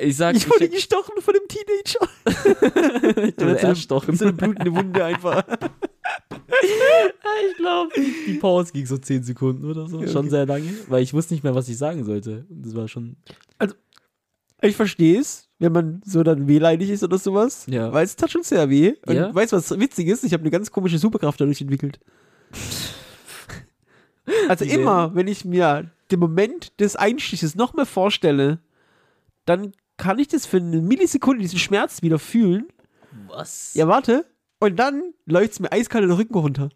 Ich sag, Ich wurde gestochen von einem Teenager. ich so, erstochen. eine, so eine blutende Wunde einfach. Ich glaube, die Pause ging so 10 Sekunden oder so. Ja, Schon okay. sehr lange, weil ich wusste nicht mehr, was ich sagen sollte. Das war schon. Ich verstehe es, wenn man so dann wehleidig ist oder sowas. Ja. Weil es tat schon sehr weh. Und Ja. weißt du, was witzig ist? Ich habe eine ganz komische Superkraft dadurch entwickelt. Also Wie denn? immer, wenn ich mir den Moment des Einstiches noch mehr vorstelle, dann kann ich das für eine Millisekunde diesen Schmerz wieder fühlen. Was? Ja, warte. Und dann läuft es mir eiskalt den Rücken runter.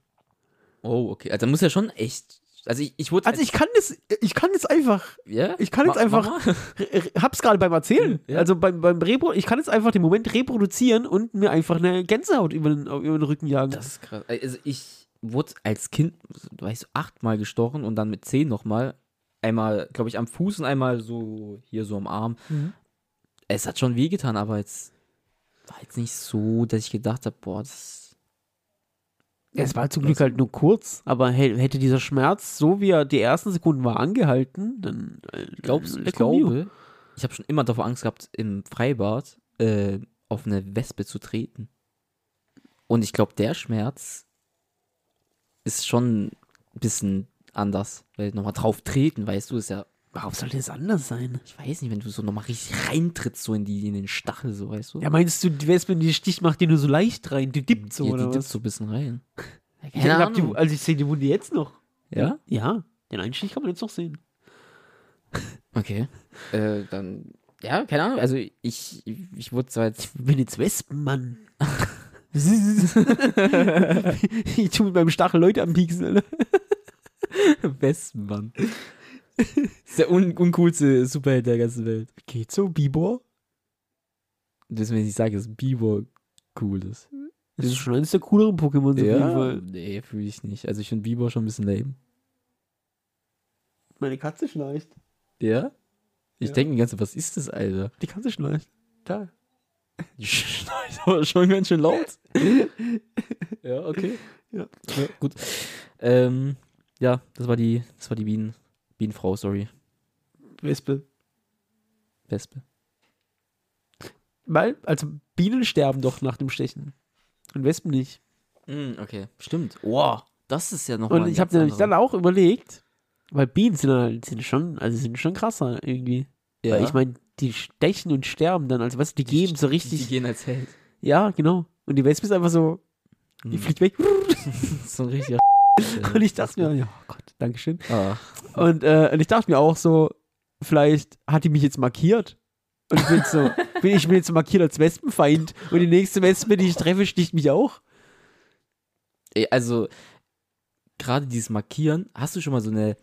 Oh, okay. Also, muss ja schon echt. Also, ich, ich wurde. Also ich kann das, ich kann das einfach, Ja? ich kann jetzt Ma- einfach- hab's gerade beim Erzählen. Ja. Also beim, beim Repro, ich kann jetzt einfach den Moment reproduzieren und mir einfach eine Gänsehaut über den, über den Rücken jagen. Das ist krass. Also, ich wurde als Kind, weißt du, achtmal gestochen und dann mit zehn nochmal. Einmal, glaube ich, am Fuß und einmal so hier so am Arm. Mhm. Es hat schon wehgetan, aber jetzt war jetzt nicht so, dass ich gedacht habe, boah, das. Ja, es war zum Glück halt nur kurz, aber hä- hätte dieser Schmerz, so wie er die ersten Sekunden war, angehalten, dann. Äh, Glaubst du, ich glaube, ich habe schon immer davor Angst gehabt, im Freibad äh, auf eine Wespe zu treten. Und ich glaube, der Schmerz ist schon ein bisschen anders. Weil nochmal drauf treten, weißt du, ist ja, Warum sollte es anders sein? ich weiß nicht, wenn du so nochmal richtig reintrittst, so in, die, in den Stachel, so, weißt du? Ja, meinst du, die Wespe, die Stich macht die nur so leicht rein? Die dippt so, die, oder die dippt so ein bisschen rein. ich hab die, also ich sehe die Wunde jetzt noch. Ja? Ja, den Einstich kann man jetzt noch sehen. Okay. Äh, dann, ja, keine Ahnung. Also ich, ich, ich wurde seit Ich bin jetzt Wespenmann. ich tu mit meinem Stachel Leute anpieksen, Alter. Wespenmann. ist der un uncoolste Superheld der ganzen Welt. Geht so, Bibor? Das, wenn ich sage, dass Bibor cool ist. Das ist schon eines der cooleren Pokémon, auf jeden Fall. Nee, fühle ich nicht. Also ich finde Bibor schon ein bisschen lame. Meine Katze schnarcht. Ja? Ich Ja. denke mir ganz, was ist das, Alter? Die Katze schnarcht. Da. Die schneit aber schon ganz schön laut. ja, okay. Ja. ja gut. Ähm, ja, das war die, das war die Bienen, Bienenfrau, sorry. Wespe. Wespe. Weil, also Bienen sterben doch nach dem Stechen. Und Wespen nicht. Mm, okay, stimmt. Wow, das ist ja nochmal Und ich habe nämlich dann auch überlegt, weil Bienen sind, halt, sind schon, also sind schon krasser irgendwie. ja. Weil ich meine, die stechen und sterben dann, also weißt du, die geben so Die richtig. gehen als Held. Ja, genau. Und die Wespe ist einfach so, die Mhm. fliegt weg. so ein richtiger Und ich dachte mir, ja, oh Gott, Dankeschön. Ah, Und, äh, und ich dachte mir auch so, vielleicht hat die mich jetzt markiert. Und ich bin jetzt so, bin ich bin jetzt markiert als Wespenfeind. Und die nächste Wespe, die ich treffe, sticht mich auch. also, gerade dieses Markieren, hast du schon mal so eine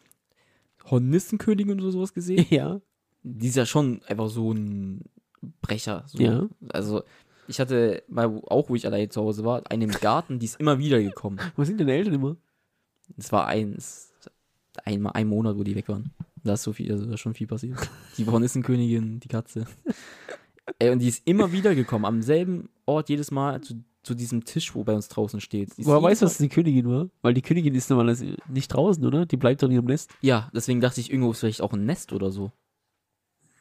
Hornissenkönigin oder sowas gesehen? Ja. Die ist ja schon einfach so ein Brecher. So. Ja. Also, ich hatte mal auch, wo ich alleine zu Hause war, eine im Garten, die ist immer wieder gekommen. Wo sind deine Eltern immer? Es war eins, einmal ein Monat, wo die weg waren. Da ist so viel, also da ist schon viel passiert. Die Hornissenkönigin, die Katze. Ey, und die ist immer wieder gekommen, am selben Ort jedes Mal zu, zu diesem Tisch, wo bei uns draußen steht. Woher weißt du, dass es die Königin war? Weil die Königin ist normalerweise nicht draußen, oder? Die bleibt doch in ihrem Nest. Ja, deswegen dachte ich, irgendwo ist vielleicht auch ein Nest oder so.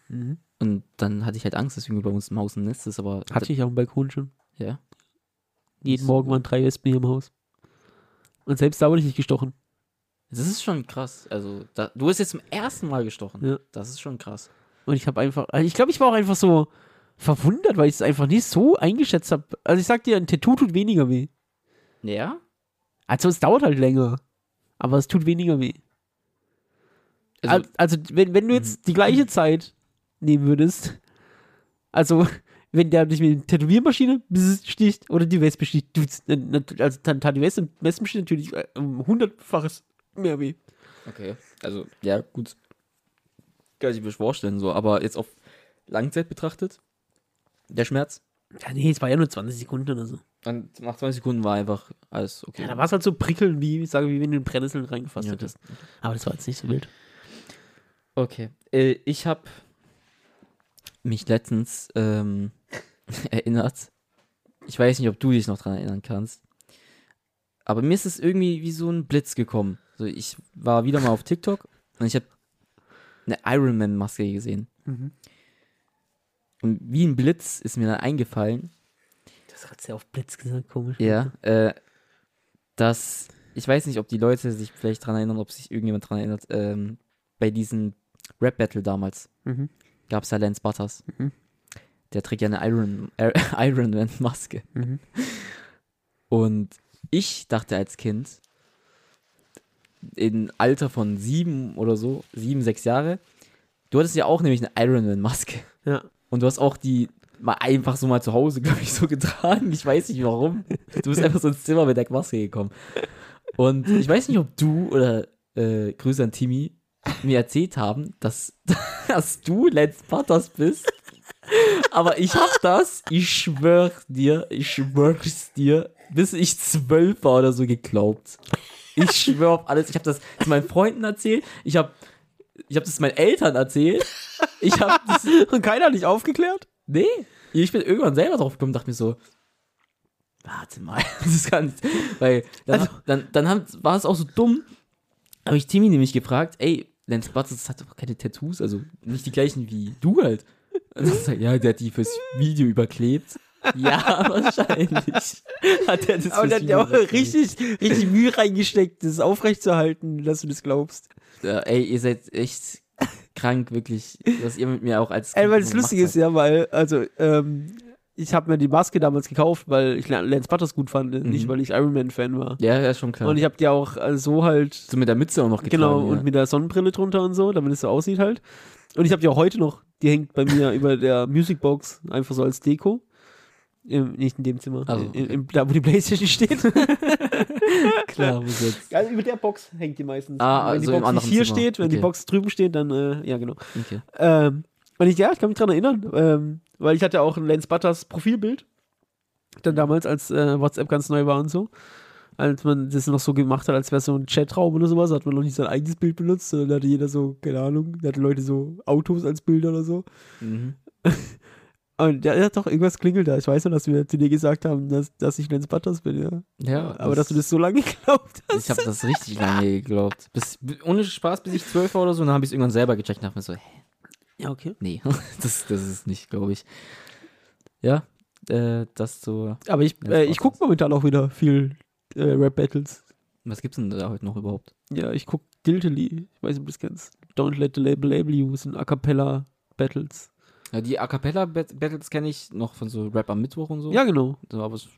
Mhm. Und dann hatte ich halt Angst, dass irgendwo bei uns im Haus ein Nest ist, aber. Hatte ich auf dem Balkon schon. Ja. Jeden. Morgen waren drei Wespen hier im Haus. Und selbst da wurde ich nicht gestochen. Das ist schon krass. Also, da, du hast jetzt zum ersten Mal gestochen. Ja. Das ist schon krass. Und ich habe einfach, also ich glaube, ich war auch einfach so verwundert, weil ich es einfach nicht so eingeschätzt habe. Also ich sag dir, ein Tattoo tut weniger weh. Ja? Also es dauert halt länger. Aber es tut weniger weh. Also, Also, also wenn, wenn du jetzt die gleiche Zeit nehmen würdest, also wenn der dich mit der Tätowiermaschine sticht oder die Wespe sticht, tut's, dann- nat- also dann tat die Wespe, Wespenstich natürlich äh, um hundertfaches mehr weh. okay. Also, ja, gut. Kann ich mir vorstellen, so. Aber jetzt auf Langzeit betrachtet, der Schmerz. Ja, nee, es war ja nur 20 Sekunden oder so. Und nach 20 Sekunden war einfach alles okay. Ja, da war es halt so prickeln, wie, ich sage, wie wenn du in Brennnesseln reingefasst Ja, hättest. Aber das war jetzt nicht so wild. Okay. Äh, ich habe mich letztens ähm, erinnert. Ich weiß nicht, ob du dich noch dran erinnern kannst. Aber mir ist es irgendwie wie so ein Blitz gekommen. So, ich war wieder mal auf TikTok und ich habe eine Iron Man Maske gesehen. Mhm. Und wie ein Blitz ist mir dann eingefallen, Das hat sehr auf Blitz gesagt, komisch. ja, äh, dass ich weiß nicht, ob die Leute sich vielleicht dran erinnern, ob sich irgendjemand dran erinnert, ähm, bei diesem Rap Battle damals Mhm. gab es ja Lance Butters. Mhm. Der trägt ja eine Iron, äh, Iron Man Maske. Mhm. Und ich dachte als Kind, im Alter von sieben oder so, sieben, sechs Jahre, du hattest ja auch nämlich eine Iron Man Maske. Ja. Und du hast auch die mal einfach so mal zu Hause, glaube ich, so getragen. Ich weiß nicht warum. Du bist einfach so ins Zimmer mit der Maske gekommen. Und ich weiß nicht, ob du oder äh, Grüße an Timmy mir erzählt haben, dass, dass du Lance Butters bist. Aber ich hab das, ich schwör dir, ich schwör's dir, bis ich zwölf war oder so geglaubt. Ich schwör auf alles. Ich habe das zu meinen Freunden erzählt. Ich habe ich hab das meinen Eltern erzählt. Ich habe das Und keiner hat dich aufgeklärt? Nee. Ich bin irgendwann selber drauf gekommen und dachte mir so, warte mal, das kann nicht. Weil dann, Also- dann, dann haben, war es auch so dumm, habe ich Timmy nämlich gefragt, ey, Lance Butters hat doch keine Tattoos, also nicht die gleichen wie du halt. Sagt er, ja, der hat die fürs Video überklebt. Ja, wahrscheinlich. Hat er das Aber der hat ja auch richtig, richtig Mühe reingesteckt, das aufrechtzuerhalten, dass du das glaubst. Ja, ey, ihr seid echt krank, wirklich, was ihr mit mir auch als Ey, weil das Lustige ist ja, weil, also, ähm, ich habe mir die Maske damals gekauft, weil ich Lance Butters gut fand, nicht Mhm. weil ich Iron Man Fan war. Ja, ja, schon klar. Und ich habe die auch äh, so halt, so mit der Mütze auch noch getragen. genau, ja. und mit der Sonnenbrille drunter und so, damit es so aussieht halt. Und ich habe die auch heute noch, die hängt bei mir über der Musicbox einfach so als Deko. Im, nicht in dem Zimmer, Also, in, okay. in, da wo die Playstation steht. klar, wo jetzt. Also über der Box hängt die meistens. Ah, wenn die also im Box nicht hier Zimmer. steht, wenn die Okay. Box drüben steht, dann, äh, ja genau. Okay. Ähm, und ich, ja, ich kann mich dran erinnern, ähm, weil ich hatte auch ein Lance Butters Profilbild. Dann damals, als äh, WhatsApp ganz neu war und so. Als man das noch so gemacht hat, als wäre so ein Chatraum oder sowas, hat man noch nicht sein eigenes Bild benutzt, sondern da hatte jeder so, keine Ahnung, da hatte Leute so Autos als Bilder oder so. Mhm. Und ja, ja, doch, irgendwas klingelt da. Ich weiß noch, dass wir zu dir gesagt haben, dass, dass ich Lance Butters bin, ja. Ja, Aber dass du das so lange geglaubt hast. Ich habe das richtig lange geglaubt. Bis, bi- ohne Spaß, bis ich zwölf war oder so, und dann habe ich es irgendwann selber gecheckt und dachte mir so, hä, Ja, okay. nee, das, das ist nicht, glaube ich. Ja, äh, das so. Aber ich, äh, ich gucke momentan auch wieder viel äh, Rap-Battles. Was gibt's denn da heute noch überhaupt? Ja, ich guck Guiltily. Ich weiß nicht, ob du das kennst. Don't let the label label you sind A Cappella Battles. Ja, die A Cappella Bat- Battles kenne ich noch von so Rap am Mittwoch und so. Ja, genau. So, aber es ist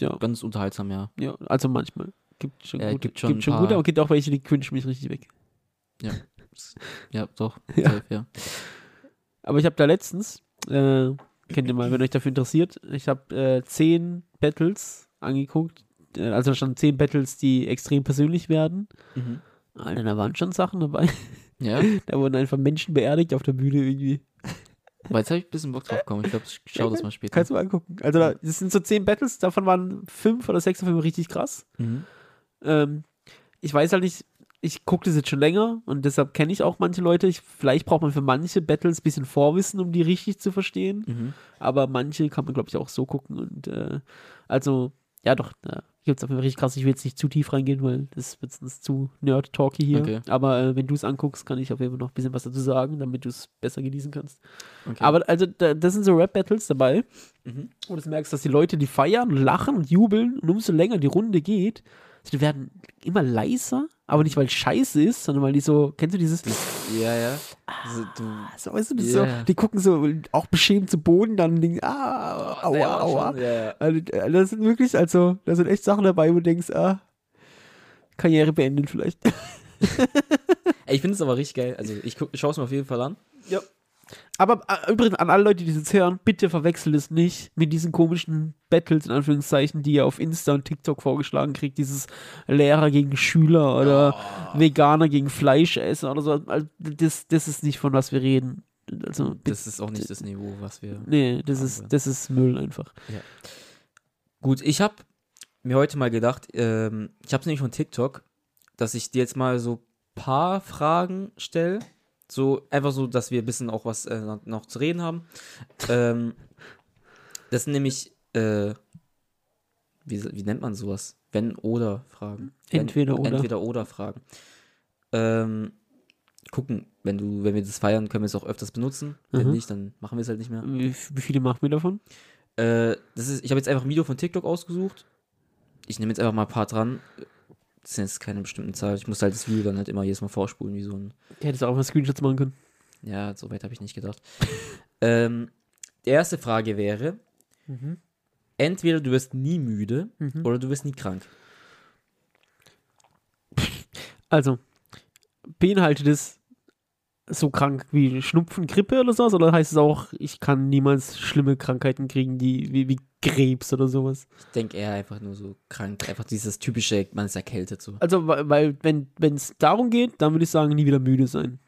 Ja. ganz unterhaltsam, ja. Ja, also manchmal. Gibt schon Ja, gute, gibt schon gibt schon gute, aber gibt auch welche, die cringe mich richtig weg. Ja, doch. Ja. Safe, ja. Aber ich habe da letztens, äh, kennt ihr mal, wenn euch dafür interessiert, ich habe äh, zehn Battles angeguckt. Also da standen zehn Battles, die extrem persönlich werden. Mhm. Alter, da waren schon Sachen dabei. Ja, Da wurden einfach Menschen beerdigt auf der Bühne irgendwie. aber jetzt habe ich ein bisschen Bock drauf bekommen. Ich glaube, ich schau das mal später. Kannst du mal angucken. Also da, das sind so zehn Battles, davon waren fünf oder sechs davon richtig krass. Mhm. Ähm, ich weiß halt nicht, ich gucke das jetzt schon länger und deshalb kenne ich auch manche Leute. Ich, vielleicht braucht man für manche Battles ein bisschen Vorwissen, um die richtig zu verstehen. Mhm. Aber manche kann man, glaube ich, auch so gucken. Und äh, also, ja doch, da gibt es auf jeden Fall richtig krass. Ich will jetzt nicht zu tief reingehen, weil das wird sonst zu nerd-talky hier. Okay. Aber äh, wenn du es anguckst, kann ich auf jeden Fall noch ein bisschen was dazu sagen, damit du es besser genießen kannst. Okay. Aber also, da, das sind so Rap-Battles dabei, Mhm. wo du merkst, dass die Leute, die feiern und lachen und jubeln und umso länger die Runde geht, die werden immer leiser, aber nicht weil es scheiße ist, sondern weil die so, kennst du dieses, Ja, ja. Also, du, so, weißt du, Ja. so, die gucken so auch beschämt zu Boden dann und denken, ah, aua, ja, aua. schon, ja, ja. Also, äh, das sind wirklich, also, da sind echt Sachen dabei, wo du denkst, ah, Karriere beenden vielleicht. Ey, ich finde es aber richtig geil. Also, ich schaue es mir auf jeden Fall an. Aber äh, übrigens an alle Leute, die das jetzt hören, bitte verwechselt es nicht mit diesen komischen Battles, in Anführungszeichen, die ihr auf Insta und TikTok vorgeschlagen kriegt. Dieses Lehrer gegen Schüler oder Veganer gegen Fleischesser oder so. Also, das, das ist nicht von was wir reden. Also, Das ist auch nicht das Niveau, was wir. nee, das ist, das ist Müll einfach. Gut, ich habe mir heute mal gedacht, ähm, ich habe es nämlich von TikTok, dass ich dir jetzt mal so paar Fragen stelle. So einfach so, dass wir ein bisschen auch was äh, noch- zu reden haben. ähm, das sind nämlich äh, wie, wie nennt man sowas? Wenn oder Fragen. Wenn, Entweder oder. Entweder oder Fragen. Ähm, gucken, wenn du, wenn wir das feiern, können wir es auch öfters benutzen. Wenn Mhm. nicht, dann machen wir es halt nicht mehr. Wie, wie viele machen wir davon? Äh, das ist, ich habe jetzt einfach ein Video von TikTok ausgesucht. Ich nehme jetzt einfach mal ein paar dran. Das sind jetzt keine bestimmten Zahl. Ich muss halt das Video dann halt immer jedes Mal vorspulen, wie so ein. Ja, hättest auch mal Screenshots machen können. Ja, so weit habe ich nicht gedacht. ähm, die erste Frage wäre: Entweder du wirst nie müde Mhm. oder du wirst nie krank. Also, beinhaltet es so krank wie Schnupfen, Grippe oder sowas? Oder heißt es auch, ich kann niemals schlimme Krankheiten kriegen, die wie, wie Krebs oder sowas? Ich denke eher einfach nur so krank. Einfach dieses typische, man ist erkältet so. Also, weil, wenn es darum geht, dann würde ich sagen, nie wieder müde sein.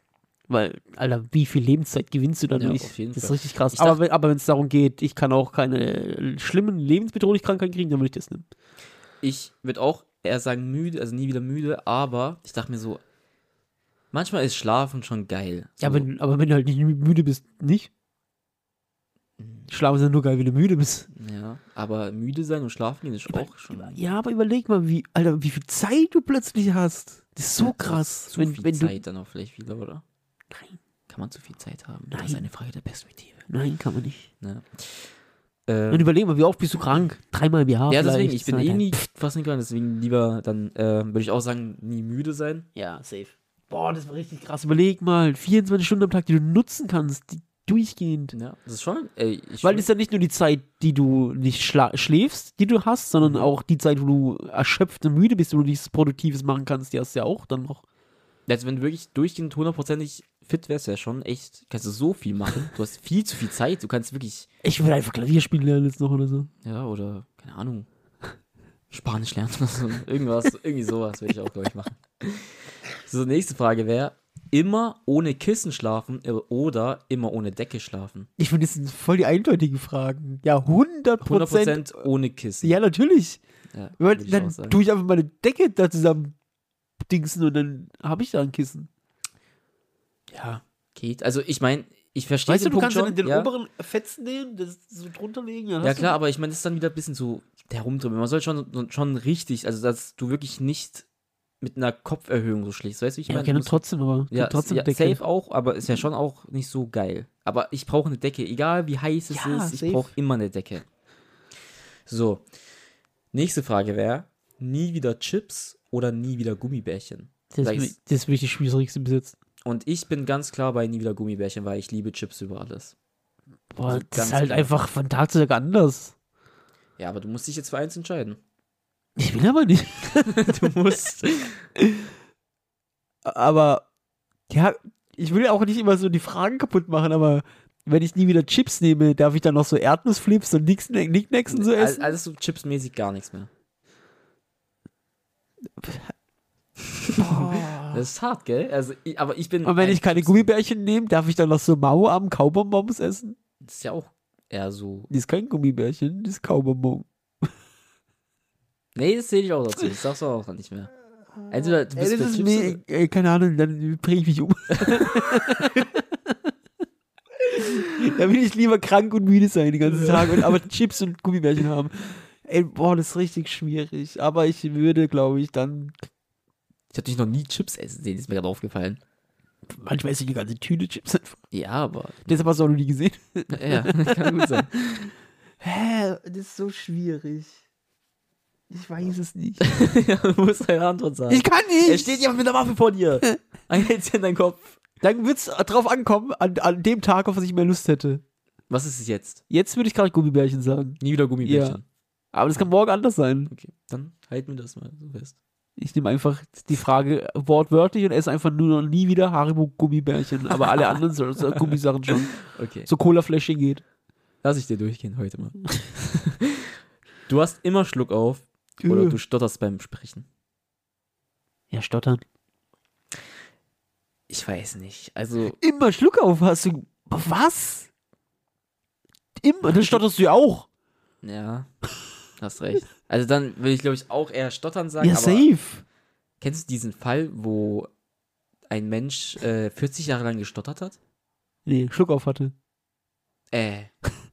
Weil, Alter, wie viel Lebenszeit gewinnst du Ja, dadurch? auf jeden das ist Fall. richtig krass. Ich aber dachte- wenn aber wenn es darum geht, ich kann auch keine schlimmen lebensbedrohlichen Krankheiten kriegen, dann würde ich das nehmen. Ich würde auch eher sagen müde, also nie wieder müde, aber ich dachte mir so, manchmal ist Schlafen schon geil. Ja, So, wenn, aber wenn du halt nicht müde bist, nicht? Schlafen ist ja nur geil, wenn du müde bist. ja, aber müde sein und schlafen gehen ist auch schon. Ja, aber überleg mal, wie, Alter, wie viel Zeit du plötzlich hast. Das ist so Ja, krass. Zu wenn, viel wenn du, Zeit dann auch vielleicht wieder, oder? Nein. Kann man zu viel Zeit haben? Nein. Das ist eine Frage der Perspektive. nein, kann man nicht. Und Ähm, überleg mal, wie oft bist du krank? Dreimal im Jahr ja, deswegen, ich bin eh nie fast nie krank, deswegen lieber dann, äh, würde ich auch sagen, nie müde sein. Ja, safe. Boah, das war richtig krass. Überleg mal, 24 Stunden am Tag, die du nutzen kannst, die durchgehend. Ja, das ist schon, ey, Weil das ist ja nicht nur die Zeit, die du nicht schläfst, die du hast, sondern Mhm. auch die Zeit, wo du erschöpft und müde bist, wo du nichts Produktives machen kannst, die hast du ja auch dann noch. Also wenn du wirklich durchgehend hundertprozentig fit wärst, ja schon echt, kannst du so viel machen. Du hast viel zu viel Zeit, du kannst wirklich, Ich würde einfach Klavier spielen lernen jetzt noch oder so. ja, oder, keine Ahnung, Spanisch lernen. Irgendwas, irgendwie sowas würde ich auch, glaube ich, machen. So, nächste Frage wäre, immer ohne Kissen schlafen oder immer ohne Decke schlafen? Ich finde, das sind voll die eindeutigen Fragen. Ja, 100 Prozent. 100% ohne Kissen. Ja, natürlich. Ja, Weil, dann tue ich einfach meine Decke da zusammen dingsen und dann habe ich da ein Kissen. Ja, geht. Also ich meine, ich verstehe Weißt du, den du Punkt kannst schon. den ja. oberen Fetzen nehmen, das so drunter legen. Ja klar, aber ich meine, das ist dann wieder ein bisschen so der Rumdrücken. Man soll schon, schon richtig, also dass du wirklich nicht mit einer Kopferhöhung so schlägst. Weißt du, wie ich ja, meine? okay, trotzdem, aber ja, trotzdem ja, Decke. safe auch, aber ist ja schon auch nicht so geil. Aber ich brauche eine Decke, egal wie heiß es Ja, ist, ich brauche immer eine Decke. So, nächste Frage wäre, nie wieder Chips oder nie wieder Gummibärchen? Das ist, das ist wirklich die schwierigste bis jetzt. Und ich bin ganz klar bei nie wieder Gummibärchen, weil ich liebe Chips über alles. Boah, Also das ist halt klar. einfach von Tag zu Tag anders. Ja, aber du musst dich jetzt für eins entscheiden. Ich will aber nicht. Du musst. Aber, ja, ich will auch nicht immer so die Fragen kaputt machen, aber wenn ich nie wieder Chips nehme, darf ich dann noch so Erdnussflips und Nicknacks und so All- essen? Alles so chipsmäßig gar nichts mehr. Boah. Das ist hart, gell? Also, ich, aber ich bin. Und wenn ich keine Gummibärchen nehme, darf ich dann noch so Mau am Kaubonbons essen? Das ist ja auch eher so. Das ist kein Gummibärchen, das ist Kaubonbon. Nee, das sehe ich auch dazu. Das sagst du auch nicht mehr. Entweder du bist Ey, das ist mir, ey, keine Ahnung, dann bringe ich mich um. da will ich lieber krank und müde sein den ganzen Tag und aber Chips und Gummibärchen haben. Ey, boah, das ist richtig schwierig. Aber ich würde, glaube ich, dann. Ich habe dich noch nie Chips essen sehen, ist mir gerade aufgefallen. Manchmal esse ich die ganze Tüte Chips einfach. Ja, aber. Deshalb hast du auch noch nie gesehen. Ja, kann gut sein. Hä? Das ist so schwierig. Ich weiß es nicht. ja, du musst deine Antwort sagen. Ich kann nicht! er steht jemand mit der Waffe vor dir. Hältst in deinen Kopf. Dann wird es drauf ankommen, an, an dem Tag, auf was ich mehr Lust hätte. Was ist es jetzt? Jetzt würde ich gerade Gummibärchen sagen. Nie wieder Gummibärchen. Aber das kann morgen anders sein. Okay, dann halten wir das mal so fest. Ich nehme einfach die Frage wortwörtlich und esse einfach nur noch nie wieder Haribo Gummibärchen. Aber alle anderen so, so Gummisachen schon. Okay. So Cola-Fläschchen geht. Lass ich dir durchgehen heute mal. du hast immer Schluck auf oder Äh. du stotterst beim Sprechen. Ja, stottern. Ich weiß nicht. Also, Immer Schluck auf hast du. Was? Immer. Dann stotterst du ja auch. ja, hast recht. Also dann will ich, glaube ich, auch eher stottern sagen. Ja, aber safe. kennst du diesen Fall, wo ein Mensch äh, 40 Jahre lang gestottert hat? Nee, Schluck auf hatte. Äh.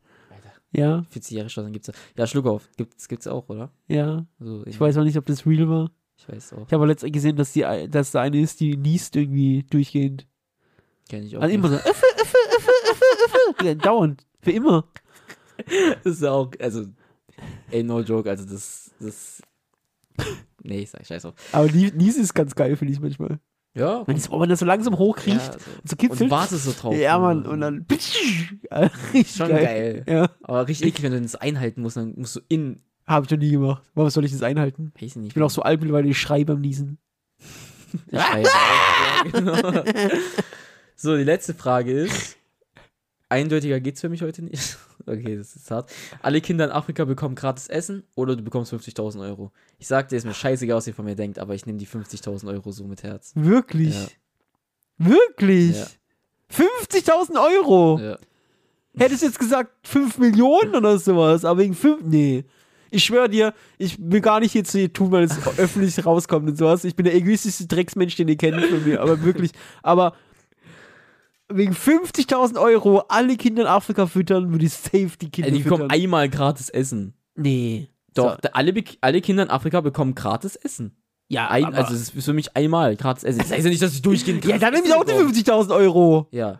Ja, 40 Jahre Stadion gibt's ja. Ja, Schluck auf. Gibt's, gibt's auch, oder? ja. Also, Ich weiß auch nicht, ob das real war. Ich weiß auch. Ich habe letztens gesehen, dass, die, dass da eine ist, die niest irgendwie durchgehend. Kenn ich auch. Also immer so. Öffe, öffe, öffe, öffe, öffe. Dauernd. Für immer. Das ist auch, also, ey, no joke, also das, das, nee, ich sag scheiß auf. Aber nie- niesen ist ganz geil, finde ich manchmal. Ja, Wenn das, wenn das so langsam hochkriecht, ja, so. so kitzelt. Und wartest so drauf. Ja, Mann. Und dann. Ja, richtig Schon geil. geil. Ja. Aber richtig eklig, wenn du das einhalten musst, dann musst du in, Habe ich noch nie gemacht. Warum soll ich das einhalten? weiß ich nicht. Ich bin auch so alt, weil ich schreie beim Niesen. Ja, genau. So, die letzte Frage ist, eindeutiger geht's für mich heute nicht. Okay, das ist hart. Alle Kinder in Afrika bekommen gratis Essen oder du bekommst 50.000 Euro. Ich sag dir, ist mir scheißegal, was ihr von mir denkt, aber ich nehme die 50.000 Euro so mit Herz. Wirklich? Ja. Wirklich? Ja. 50.000 Euro? Ja. Hättest du jetzt gesagt 5 Millionen oder sowas, aber wegen 5. Nee. Ich schwöre dir, ich will gar nicht jetzt hier tun, weil es öffentlich rauskommt und sowas. Ich bin der egoistischste Drecksmensch, den ihr kennt von mir, aber wirklich. Aber wegen 50.000 Euro alle Kinder in Afrika füttern, würde ich safe die Kinder Ey, die bekommen einmal gratis Essen. Nee. Doch, So. alle, alle Kinder in Afrika bekommen gratis Essen. Ja, Ein, aber, also, es ist für mich einmal gratis Essen. Das heißt ja nicht, dass ich durchgehend ja, dann nehme ich auch die bekomme. 50.000 Euro. Ja.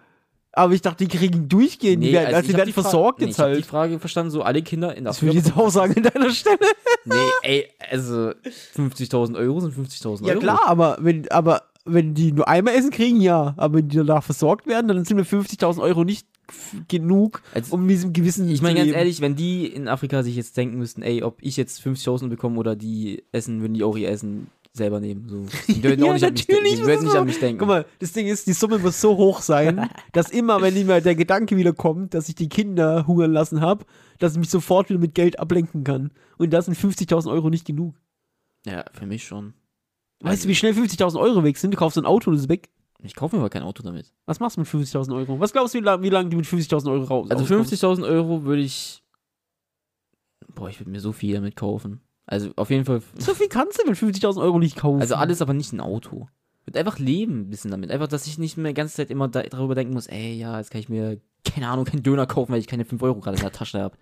Aber ich dachte, die kriegen durchgehend. die werden, also, ich die werden die versorgt nee, jetzt ich hab die halt. Frage verstanden, so alle Kinder in Das Afrika. würde ich jetzt auch sagen an deiner Stelle. Nee, ey, also 50.000 Euro sind 50.000 Euro. Ja klar, aber wenn, aber wenn die nur einmal Essen kriegen, ja. Aber wenn die danach versorgt werden, dann sind mir 50.000 Euro nicht genug, Also, um diesem Gewissen ich meine ganz leben. ehrlich, wenn die in Afrika sich jetzt denken müssten, ey, ob ich jetzt 50.000 bekomme oder die essen, würden die auch ihr Essen selber nehmen. So. Die würden Ja, auch nicht an mich. Die würden nicht an mich denken. Guck mal, das Ding ist, die Summe muss so hoch sein, dass immer, wenn immer der Gedanke wieder kommt, dass ich die Kinder hungern lassen habe, dass ich mich sofort wieder mit Geld ablenken kann. Und da sind 50.000 Euro nicht genug. Ja, für mich schon. Weißt du, wie schnell 50.000 Euro weg sind? Du kaufst ein Auto und es ist weg. Ich kaufe mir aber kein Auto damit. Was machst du mit 50.000 Euro? Was glaubst du, wie lange lang du mit 50.000 Euro raus Also auskommst? 50.000 Euro würde ich. Boah, ich würde mir so viel damit kaufen. Also auf jeden Fall. So viel kannst du mit 50.000 Euro nicht kaufen. Also alles, aber nicht ein Auto. Wird einfach leben ein bisschen damit. Einfach, dass ich nicht mehr die ganze Zeit immer da, darüber denken muss, ey, ja, jetzt kann ich mir, keine Ahnung, keinen Döner kaufen, weil ich keine 5 Euro gerade in der Tasche habe.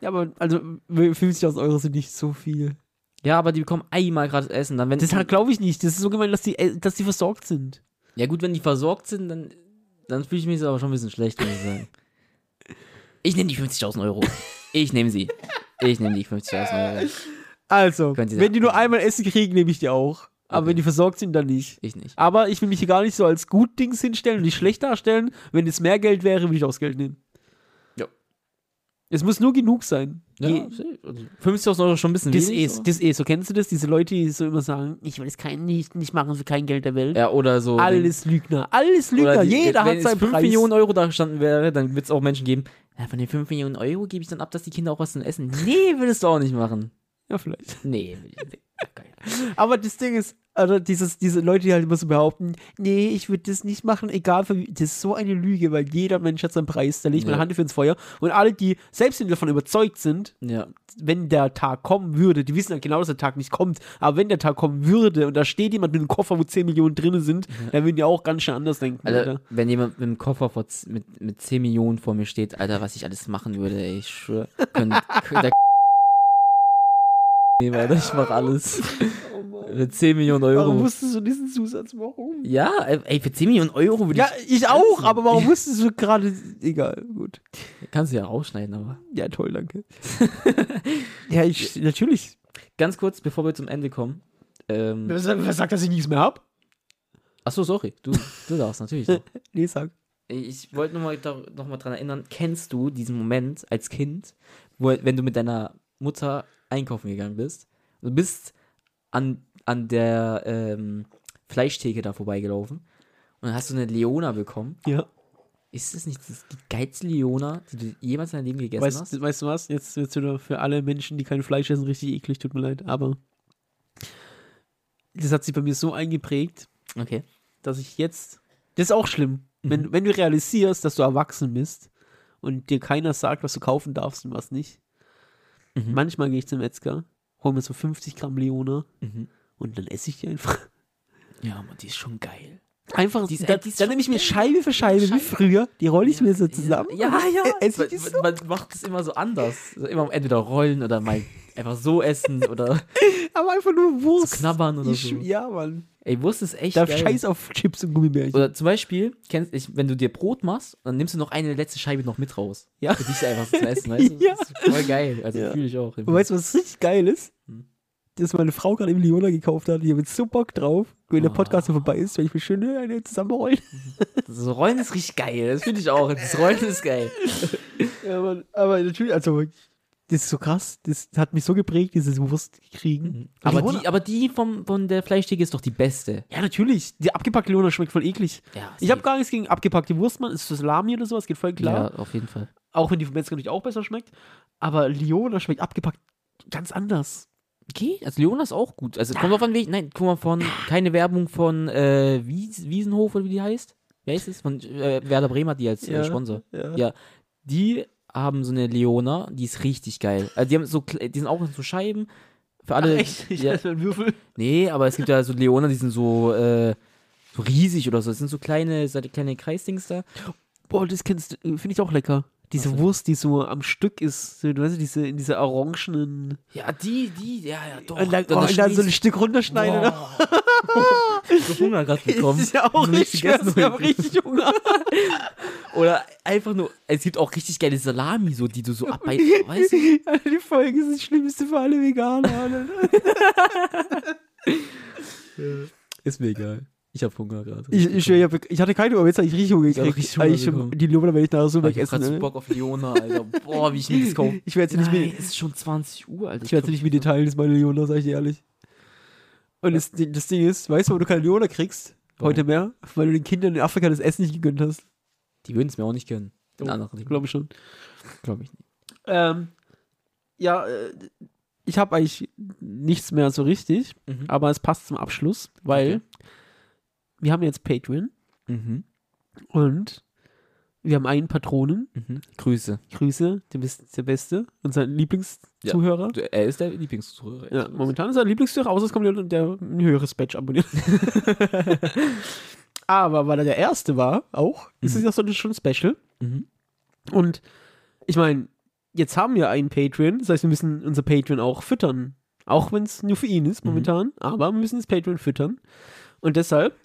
Ja, aber also 50.000 Euro sind nicht so viel. Ja, aber die bekommen einmal gratis Essen. Dann, wenn Das glaube ich nicht. Das ist so gemein, dass die, äh, dass die versorgt sind. Ja, gut, wenn die versorgt sind, dann, dann fühle ich mich aber schon ein bisschen schlecht, muss ich sagen. Ich nehme die 50.000 Euro. Ich nehme sie. Ich nehme die 50.000 Euro. Also, wenn die nur einmal Essen kriegen, nehme ich die auch. Aber Okay. wenn die versorgt sind, dann nicht. Ich nicht. Aber ich will mich hier gar nicht so als gut Dings hinstellen und nicht schlecht darstellen. Wenn es mehr Geld wäre, würde ich auch das Geld nehmen. Es muss nur genug sein. Ja, Je- also 50.000 Euro ist schon ein bisschen das wenig. ist, so. das ist, so kennst du das? Diese Leute, die so immer sagen, ich will es kein, nicht, nicht machen für kein Geld der Welt. Ja, oder so. Alles Lügner, alles Lügner. die- Jeder wenn hat seinen es 5 Preis. Millionen Euro da gestanden wäre, dann wird es auch Menschen geben, ja, von den 5 Millionen Euro gebe ich dann ab, dass die Kinder auch was zu essen. Nee, würdest du auch nicht machen. Ja, vielleicht. Nee. Geil. Aber das Ding ist, also dieses, diese Leute, die halt immer so behaupten, nee, ich würde das nicht machen, egal für wie, das ist so eine Lüge, weil jeder Mensch hat seinen Preis, da lege ich meine Ja. Hand für ins Feuer. Und alle, die, selbst wenn davon überzeugt sind, Ja. wenn der Tag kommen würde, die wissen ja genau, dass der Tag nicht kommt, aber wenn der Tag kommen würde und da steht jemand mit einem Koffer, wo 10 Millionen drin sind, dann würden die auch ganz schön anders denken. Alter, Alter. wenn jemand mit dem Koffer vor, mit, mit 10 Millionen vor mir steht, Alter, was ich alles machen würde, ey, ich schwöre. Der nehmen, Alter, ich mach alles. Mit 10 Millionen Euro. Warum musstest du diesen Zusatz warum? ja, ey, für 10 Millionen Euro würde Ja, ich. ich auch, aber warum musstest du gerade. Egal, gut. Kannst du ja rausschneiden, aber. Ja, toll, danke. ja, ich, natürlich. Ganz kurz, bevor wir zum Ende kommen. Ähm, Wer sagt, wer sagt, dass ich nichts mehr hab? achso, sorry. Du, du darfst natürlich. noch. Nee, sag. Ich wollte nochmal noch mal dran erinnern, kennst du diesen Moment als Kind, wo, wenn du mit deiner Mutter einkaufen gegangen bist, du bist an, an der ähm, Fleischtheke da vorbeigelaufen und dann hast du eine Leona bekommen. Ja. Ist das nicht das, die geilste Leona, die du jemals in deinem Leben gegessen Weißt, hast? weißt du was? Jetzt wird es wieder für alle Menschen, die kein Fleisch essen, richtig eklig, tut mir leid. Aber das hat sich bei mir so eingeprägt, Okay. dass ich jetzt. Das ist auch schlimm. Wenn, wenn du realisierst, dass du erwachsen bist und dir keiner sagt, was du kaufen darfst und was nicht. Mhm. Manchmal gehe ich zum Metzger, hol mir so 50 Gramm Leona Mhm. und dann esse ich die einfach. Ja, Mann, die ist schon geil. Einfach, Die ist- dann, nehme ich mir. Scheibe für Scheibe, wie Scheibe. früher, die rolle ich mir so zusammen. Ja, ja. und Esse ich die so. man, man macht es immer so anders. Also immer entweder rollen oder mal einfach so essen oder Aber einfach nur Wurst. knabbern oder so. Ja, Mann. Ey, Wurst ist echt Da geil. scheiß auf Chips und Gummibärchen. Oder zum Beispiel, kennst, ich, wenn du dir Brot machst, dann nimmst du noch eine letzte Scheibe noch mit raus. Ja. Für dich einfach zu essen, weißt du? Ja. Das ist voll geil. Also Ja. fühle ich auch. Und weißt du, was richtig geil ist? Hm. Dass meine Frau gerade im Leona gekauft hat. Ich habe jetzt so Bock drauf, wenn der Oh. Podcast so vorbei ist, wenn ich mir schön eine zusammenrollen. Das Rollen ist richtig geil. Das finde ich auch. Das Rollen ist geil. Ja, Mann. Aber natürlich, also, das ist so krass. Das hat mich so geprägt, dieses Wurst kriegen. Aber Leona- die, aber die vom, von der Fleischtheke ist doch die beste. Ja, natürlich. Die abgepackte Leona schmeckt voll eklig. Ja, Ich habe gar nichts gegen abgepackte Wurst, Mann. Ist das Salami oder sowas? Geht voll klar. Ja, auf jeden Fall. Auch wenn die vom Metzger natürlich auch besser schmeckt. Aber Leona schmeckt abgepackt ganz anders. Okay, also Leona ist auch gut. Also kommt drauf an, welchen. Nein, guck mal von. Keine Werbung von äh, Wies, Wiesenhof oder wie die heißt. Wie heißt es? Von äh, Werder Bremer, die als äh, Sponsor. Ja. Ja. Die haben so eine Leona, die ist richtig geil. Also die haben so, die sind auch so Scheiben. Für alle. Ach, echt? Ich ja, ja. einen Würfel. nee, aber es gibt ja so Leona, die sind so, äh, so riesig oder so. Das sind so kleine, so kleine Kreisdings da. Boah, das kennst du, finde ich auch lecker. Diese denn? Wurst, die so am Stück ist, so, du weißt, diese, in dieser orangenen. Ja, die, die, ja, ja, doch. und dann, oh, und dann so ein Stück runterschneiden. Boah. so Hunger gerade bekommen. ist ja auch nicht richtig, gegessen ich hab heute. richtig Hunger. Oder einfach nur, es gibt auch richtig geile Salami, so, die du so abbeißt, weißt du? Alter, die Folge ist das Schlimmste für alle Veganer. Ist mir egal. Ich hab Hunger gerade. Ich, ich, ich, ich hatte keine Hunger, aber jetzt habe ich richtig Hunger Ich gekriegt. richtig Hunger die Leona werde ich nachher so ich hab wegessen. grad so Ne? Bock auf Leona, Alter. Boah, wie ich mir das kaufe. Ich werde sie nicht mit, es ist schon 20 Uhr, Alter. ich werde sie nicht mit dir teilen, ist meine Leona, sag ich dir ehrlich. Und das, das Ding ist, weißt du, warum du keine Leona kriegst? Warum? Heute mehr? Weil du den Kindern in Afrika das Essen nicht gegönnt hast. Die würden es mir auch nicht gönnen. Den Doch, anderen Glaube ich schon. glaube ich nicht. Ähm, ja, äh, ich habe eigentlich nichts mehr so richtig, Mhm. aber es passt zum Abschluss, weil Okay. Wir haben jetzt Patreon Mhm. und wir haben einen Patronen. Mhm. Grüße. Grüße, du bist der Beste, unser Lieblingszuhörer. Du, er ist der Lieblingszuhörer. Ja, momentan ist er Lieblingszuhörer, außer es kommt jemand, der ein höheres Badge abonniert. Aber weil er der Erste war, auch, ist es ja so schon special. Mhm. Und ich meine, jetzt haben wir einen Patreon, das heißt, wir müssen unser Patreon auch füttern. Auch wenn es nur für ihn ist Mhm. momentan, aber wir müssen das Patreon füttern. Und deshalb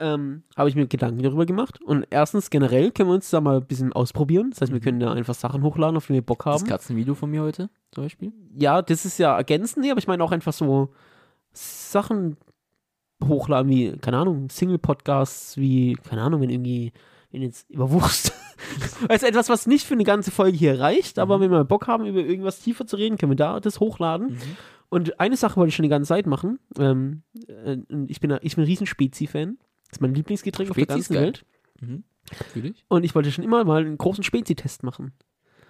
ähm, habe ich mir Gedanken darüber gemacht. Und erstens, generell können wir uns da mal ein bisschen ausprobieren. Das heißt, wir Mhm. können da einfach Sachen hochladen, auf die wir Bock Das haben. Katzenvideo von mir heute, zum Beispiel. Ja, das ist ja ergänzend, nee, aber ich meine auch einfach so Sachen hochladen wie, keine Ahnung, Single-Podcasts, wie, keine Ahnung, wenn irgendwie, wenn jetzt über Wurst. also etwas, was nicht für eine ganze Folge hier reicht, aber Mhm. wenn wir Bock haben, über irgendwas tiefer zu reden, können wir da das hochladen. Mhm. Und eine Sache wollte ich schon die ganze Zeit machen. Ähm, äh, ich, bin, ich bin ein riesen Spezi-Fan. Das ist mein Lieblingsgetränk auf der Spezi ganzen geil. Welt. Mhm. Fühl ich. Und ich wollte schon immer mal einen großen Spezi-Test machen.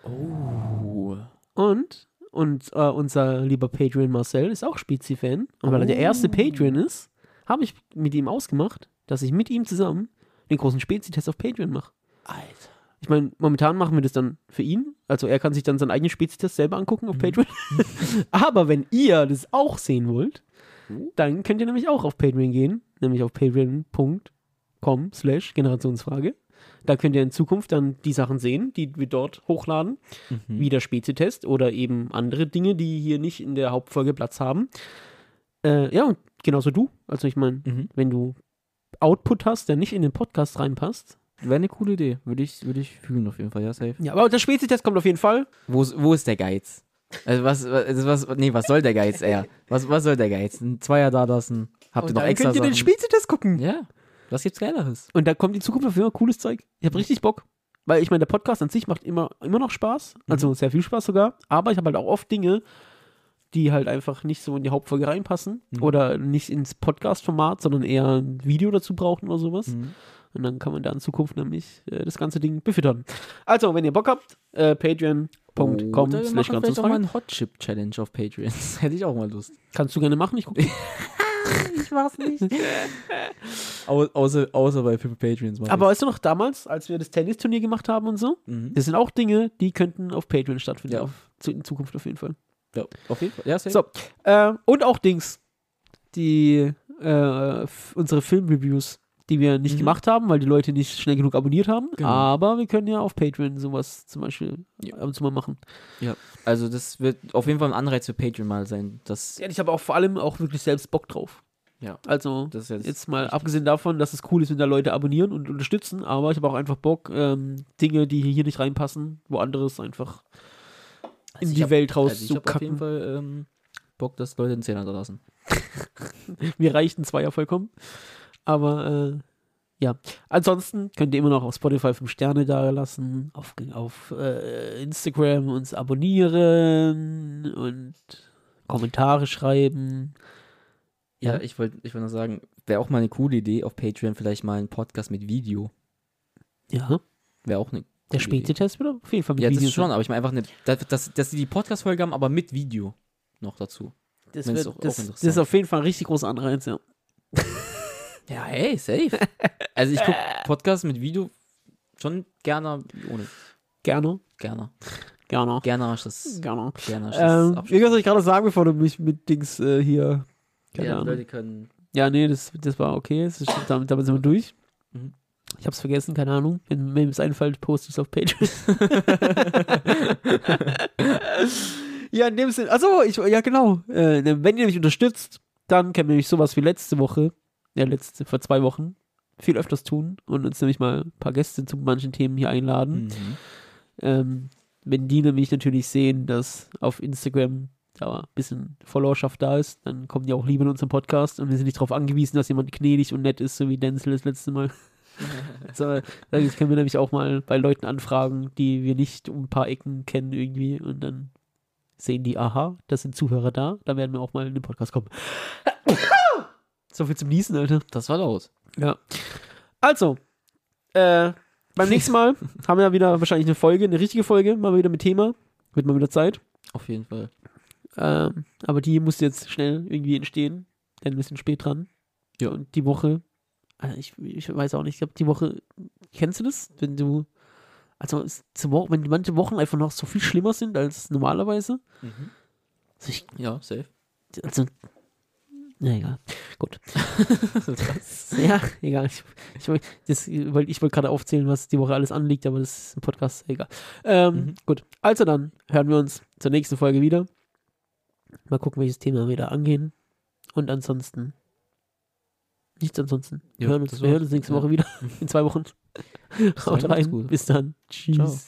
Oh. Und, und äh, unser lieber Patreon Marcel ist auch Spezi-Fan. Und weil er der Oh. erste Patreon ist, habe ich mit ihm ausgemacht, dass ich mit ihm zusammen den großen Spezi-Test auf Patreon mache. Alter. Ich meine, momentan machen wir das dann für ihn. Also er kann sich dann seinen eigenen Spezi-Test selber angucken auf Mhm. Patreon. Aber wenn ihr das auch sehen wollt, Oh. Dann könnt ihr nämlich auch auf Patreon gehen. Nämlich auf patreon.com slash Generationsfrage. Da könnt ihr in Zukunft dann die Sachen sehen, die wir dort hochladen Mhm. wie der Spezitest oder eben andere Dinge, die hier nicht in der Hauptfolge Platz haben. Äh, ja, und genauso du. Also ich meine, Mhm. wenn du Output hast, der nicht in den Podcast reinpasst. Wäre eine coole Idee. Würde ich, würde ich fühlen auf jeden Fall, ja, safe. Ja, aber der Spezitest kommt auf jeden Fall. Wo, wo ist der Geiz? Also was, was, also was, nee, was soll der Geiz eher? Was, was soll der Geiz? Ein Zweier da lassen? Habt ihr Und noch dann extra könnt ihr den Sachen? Spezitest gucken. Ja, was gibt's Geileres? Und da kommt in Zukunft auf Fall cooles Zeug. Ich habe richtig Bock. Weil ich meine, der Podcast an sich macht immer, immer noch Spaß. Also sehr viel Spaß sogar. Aber ich habe halt auch oft Dinge, die halt einfach nicht so in die Hauptfolge reinpassen. Mhm. Oder nicht ins Podcast-Format, sondern eher ein Video dazu brauchen oder sowas. Mhm. Und dann kann man da in Zukunft nämlich äh, das ganze Ding befüttern. Also, wenn ihr Bock habt, äh, patreon.com slash machen vielleicht auch mal Granzungsfrage. einen Hot Chip Challenge auf Patreon. Hätte ich auch mal Lust. Kannst du gerne machen, ich gucke. Ich mach's nicht. Au außer, außer bei Patreons Aber weißt du noch damals, als wir das Tennisturnier gemacht haben und so? mhm. Das sind auch Dinge, die könnten auf Patreon stattfinden. Ja. Auf, zu, in Zukunft auf jeden Fall. ja, auf jeden Fall. Ja. So, äh, und auch Dings. Die, äh, unsere Filmreviews. Die wir nicht Mhm. gemacht haben, weil die Leute nicht schnell genug abonniert haben. Genau. Aber wir können ja auf Patreon sowas zum Beispiel Ja. ab und zu mal machen. Also das wird auf jeden Fall ein Anreiz für Patreon mal sein. Das, Ja, ich habe auch vor allem auch wirklich selbst Bock drauf. Ja. Also jetzt, jetzt mal abgesehen davon, dass es cool ist, wenn da Leute abonnieren und unterstützen, aber ich habe auch einfach Bock, ähm, Dinge, die hier nicht reinpassen, woanders einfach in Also ich die hab- Welt also ich habe auf jeden rauszukacken. Fall ähm, Bock, dass Leute einen Zehner da lassen. Mir reichten zwei ja vollkommen. Aber äh, ja, ansonsten könnt ihr immer noch auf Spotify 5 Sterne da lassen, auf, auf äh, Instagram uns abonnieren und Kommentare schreiben. Ja, Ja. ich wollte ich wollt nur sagen, wäre auch mal eine coole Idee, auf Patreon vielleicht mal ein Podcast mit Video. Ja, Wäre auch eine der späte Test wird auf jeden Fall mit Ja, das Videos schon, aber ich meine einfach, eine, dass, dass, dass sie die Podcast-Folge haben, aber mit Video noch dazu. Das, wird, auch- auch das, das interessant. ist auf jeden Fall ein richtig großer Anreiz, ja. Ja, hey, safe. also ich gucke Podcasts mit Video schon gerne ohne. Gerne, Gerne. gerne, Gerne hast du das. gerne. Gerne hast du das Ähm, irgendwas soll ich gerade sagen, bevor du mich mit Dings äh, hier. Keine Ja. Leute können. Ja, nee, das, das war okay. Das ist, damit, damit sind wir durch. Mhm. Ich hab's vergessen, keine Ahnung. Wenn mir es einfällt, poste ich es auf Patreon. ja, in dem Sinne. Achso, ich, ja, genau. Äh, wenn ihr mich unterstützt, dann können wir nämlich sowas wie letzte Woche, ja, letzte, vor zwei Wochen, viel öfters tun und uns nämlich mal ein paar Gäste zu manchen Themen hier einladen. Mhm. Ähm, wenn die nämlich natürlich sehen, dass auf Instagram da ein bisschen Followerschaft da ist, dann kommen die auch lieber in unseren Podcast und wir sind nicht darauf angewiesen, dass jemand gnädig und nett ist, so wie Denzel das letzte Mal. so, das können wir nämlich auch mal bei Leuten anfragen, die wir nicht um ein paar Ecken kennen irgendwie und dann sehen die, aha, das sind Zuhörer da, da werden wir auch mal in den Podcast kommen. so viel zum Niesen, Alter. Das war laut. Ja. Also, äh, beim nächsten Mal haben wir wieder wahrscheinlich eine Folge, eine richtige Folge, mal wieder mit Thema. Wird mal wieder Zeit. Auf jeden Fall. Ähm, aber die muss jetzt schnell irgendwie entstehen. Denn wir sind spät dran. Ja. Und die Woche, also ich, ich weiß auch nicht, ich glaube, die Woche, kennst du das? Wenn du, also es, zur Wo- wenn manche Wochen einfach noch so viel schlimmer sind als normalerweise. Also, ich, Ja, safe. also na egal. Gut. ja, egal. Ich, ich, wollt- das, wollt- ich wollte gerade aufzählen, was die Woche alles anliegt, aber das ist ein Podcast, egal. Ähm, Mhm. Gut. Also dann hören wir uns zur nächsten Folge wieder. Mal gucken, welches Thema wir da angehen. Und ansonsten. Nichts ansonsten. Wir Ja, hören uns, wir hören uns nächste Ja. Woche wieder. In zwei Wochen. Haut rein. gut. Bis dann. Tschüss. Ciao.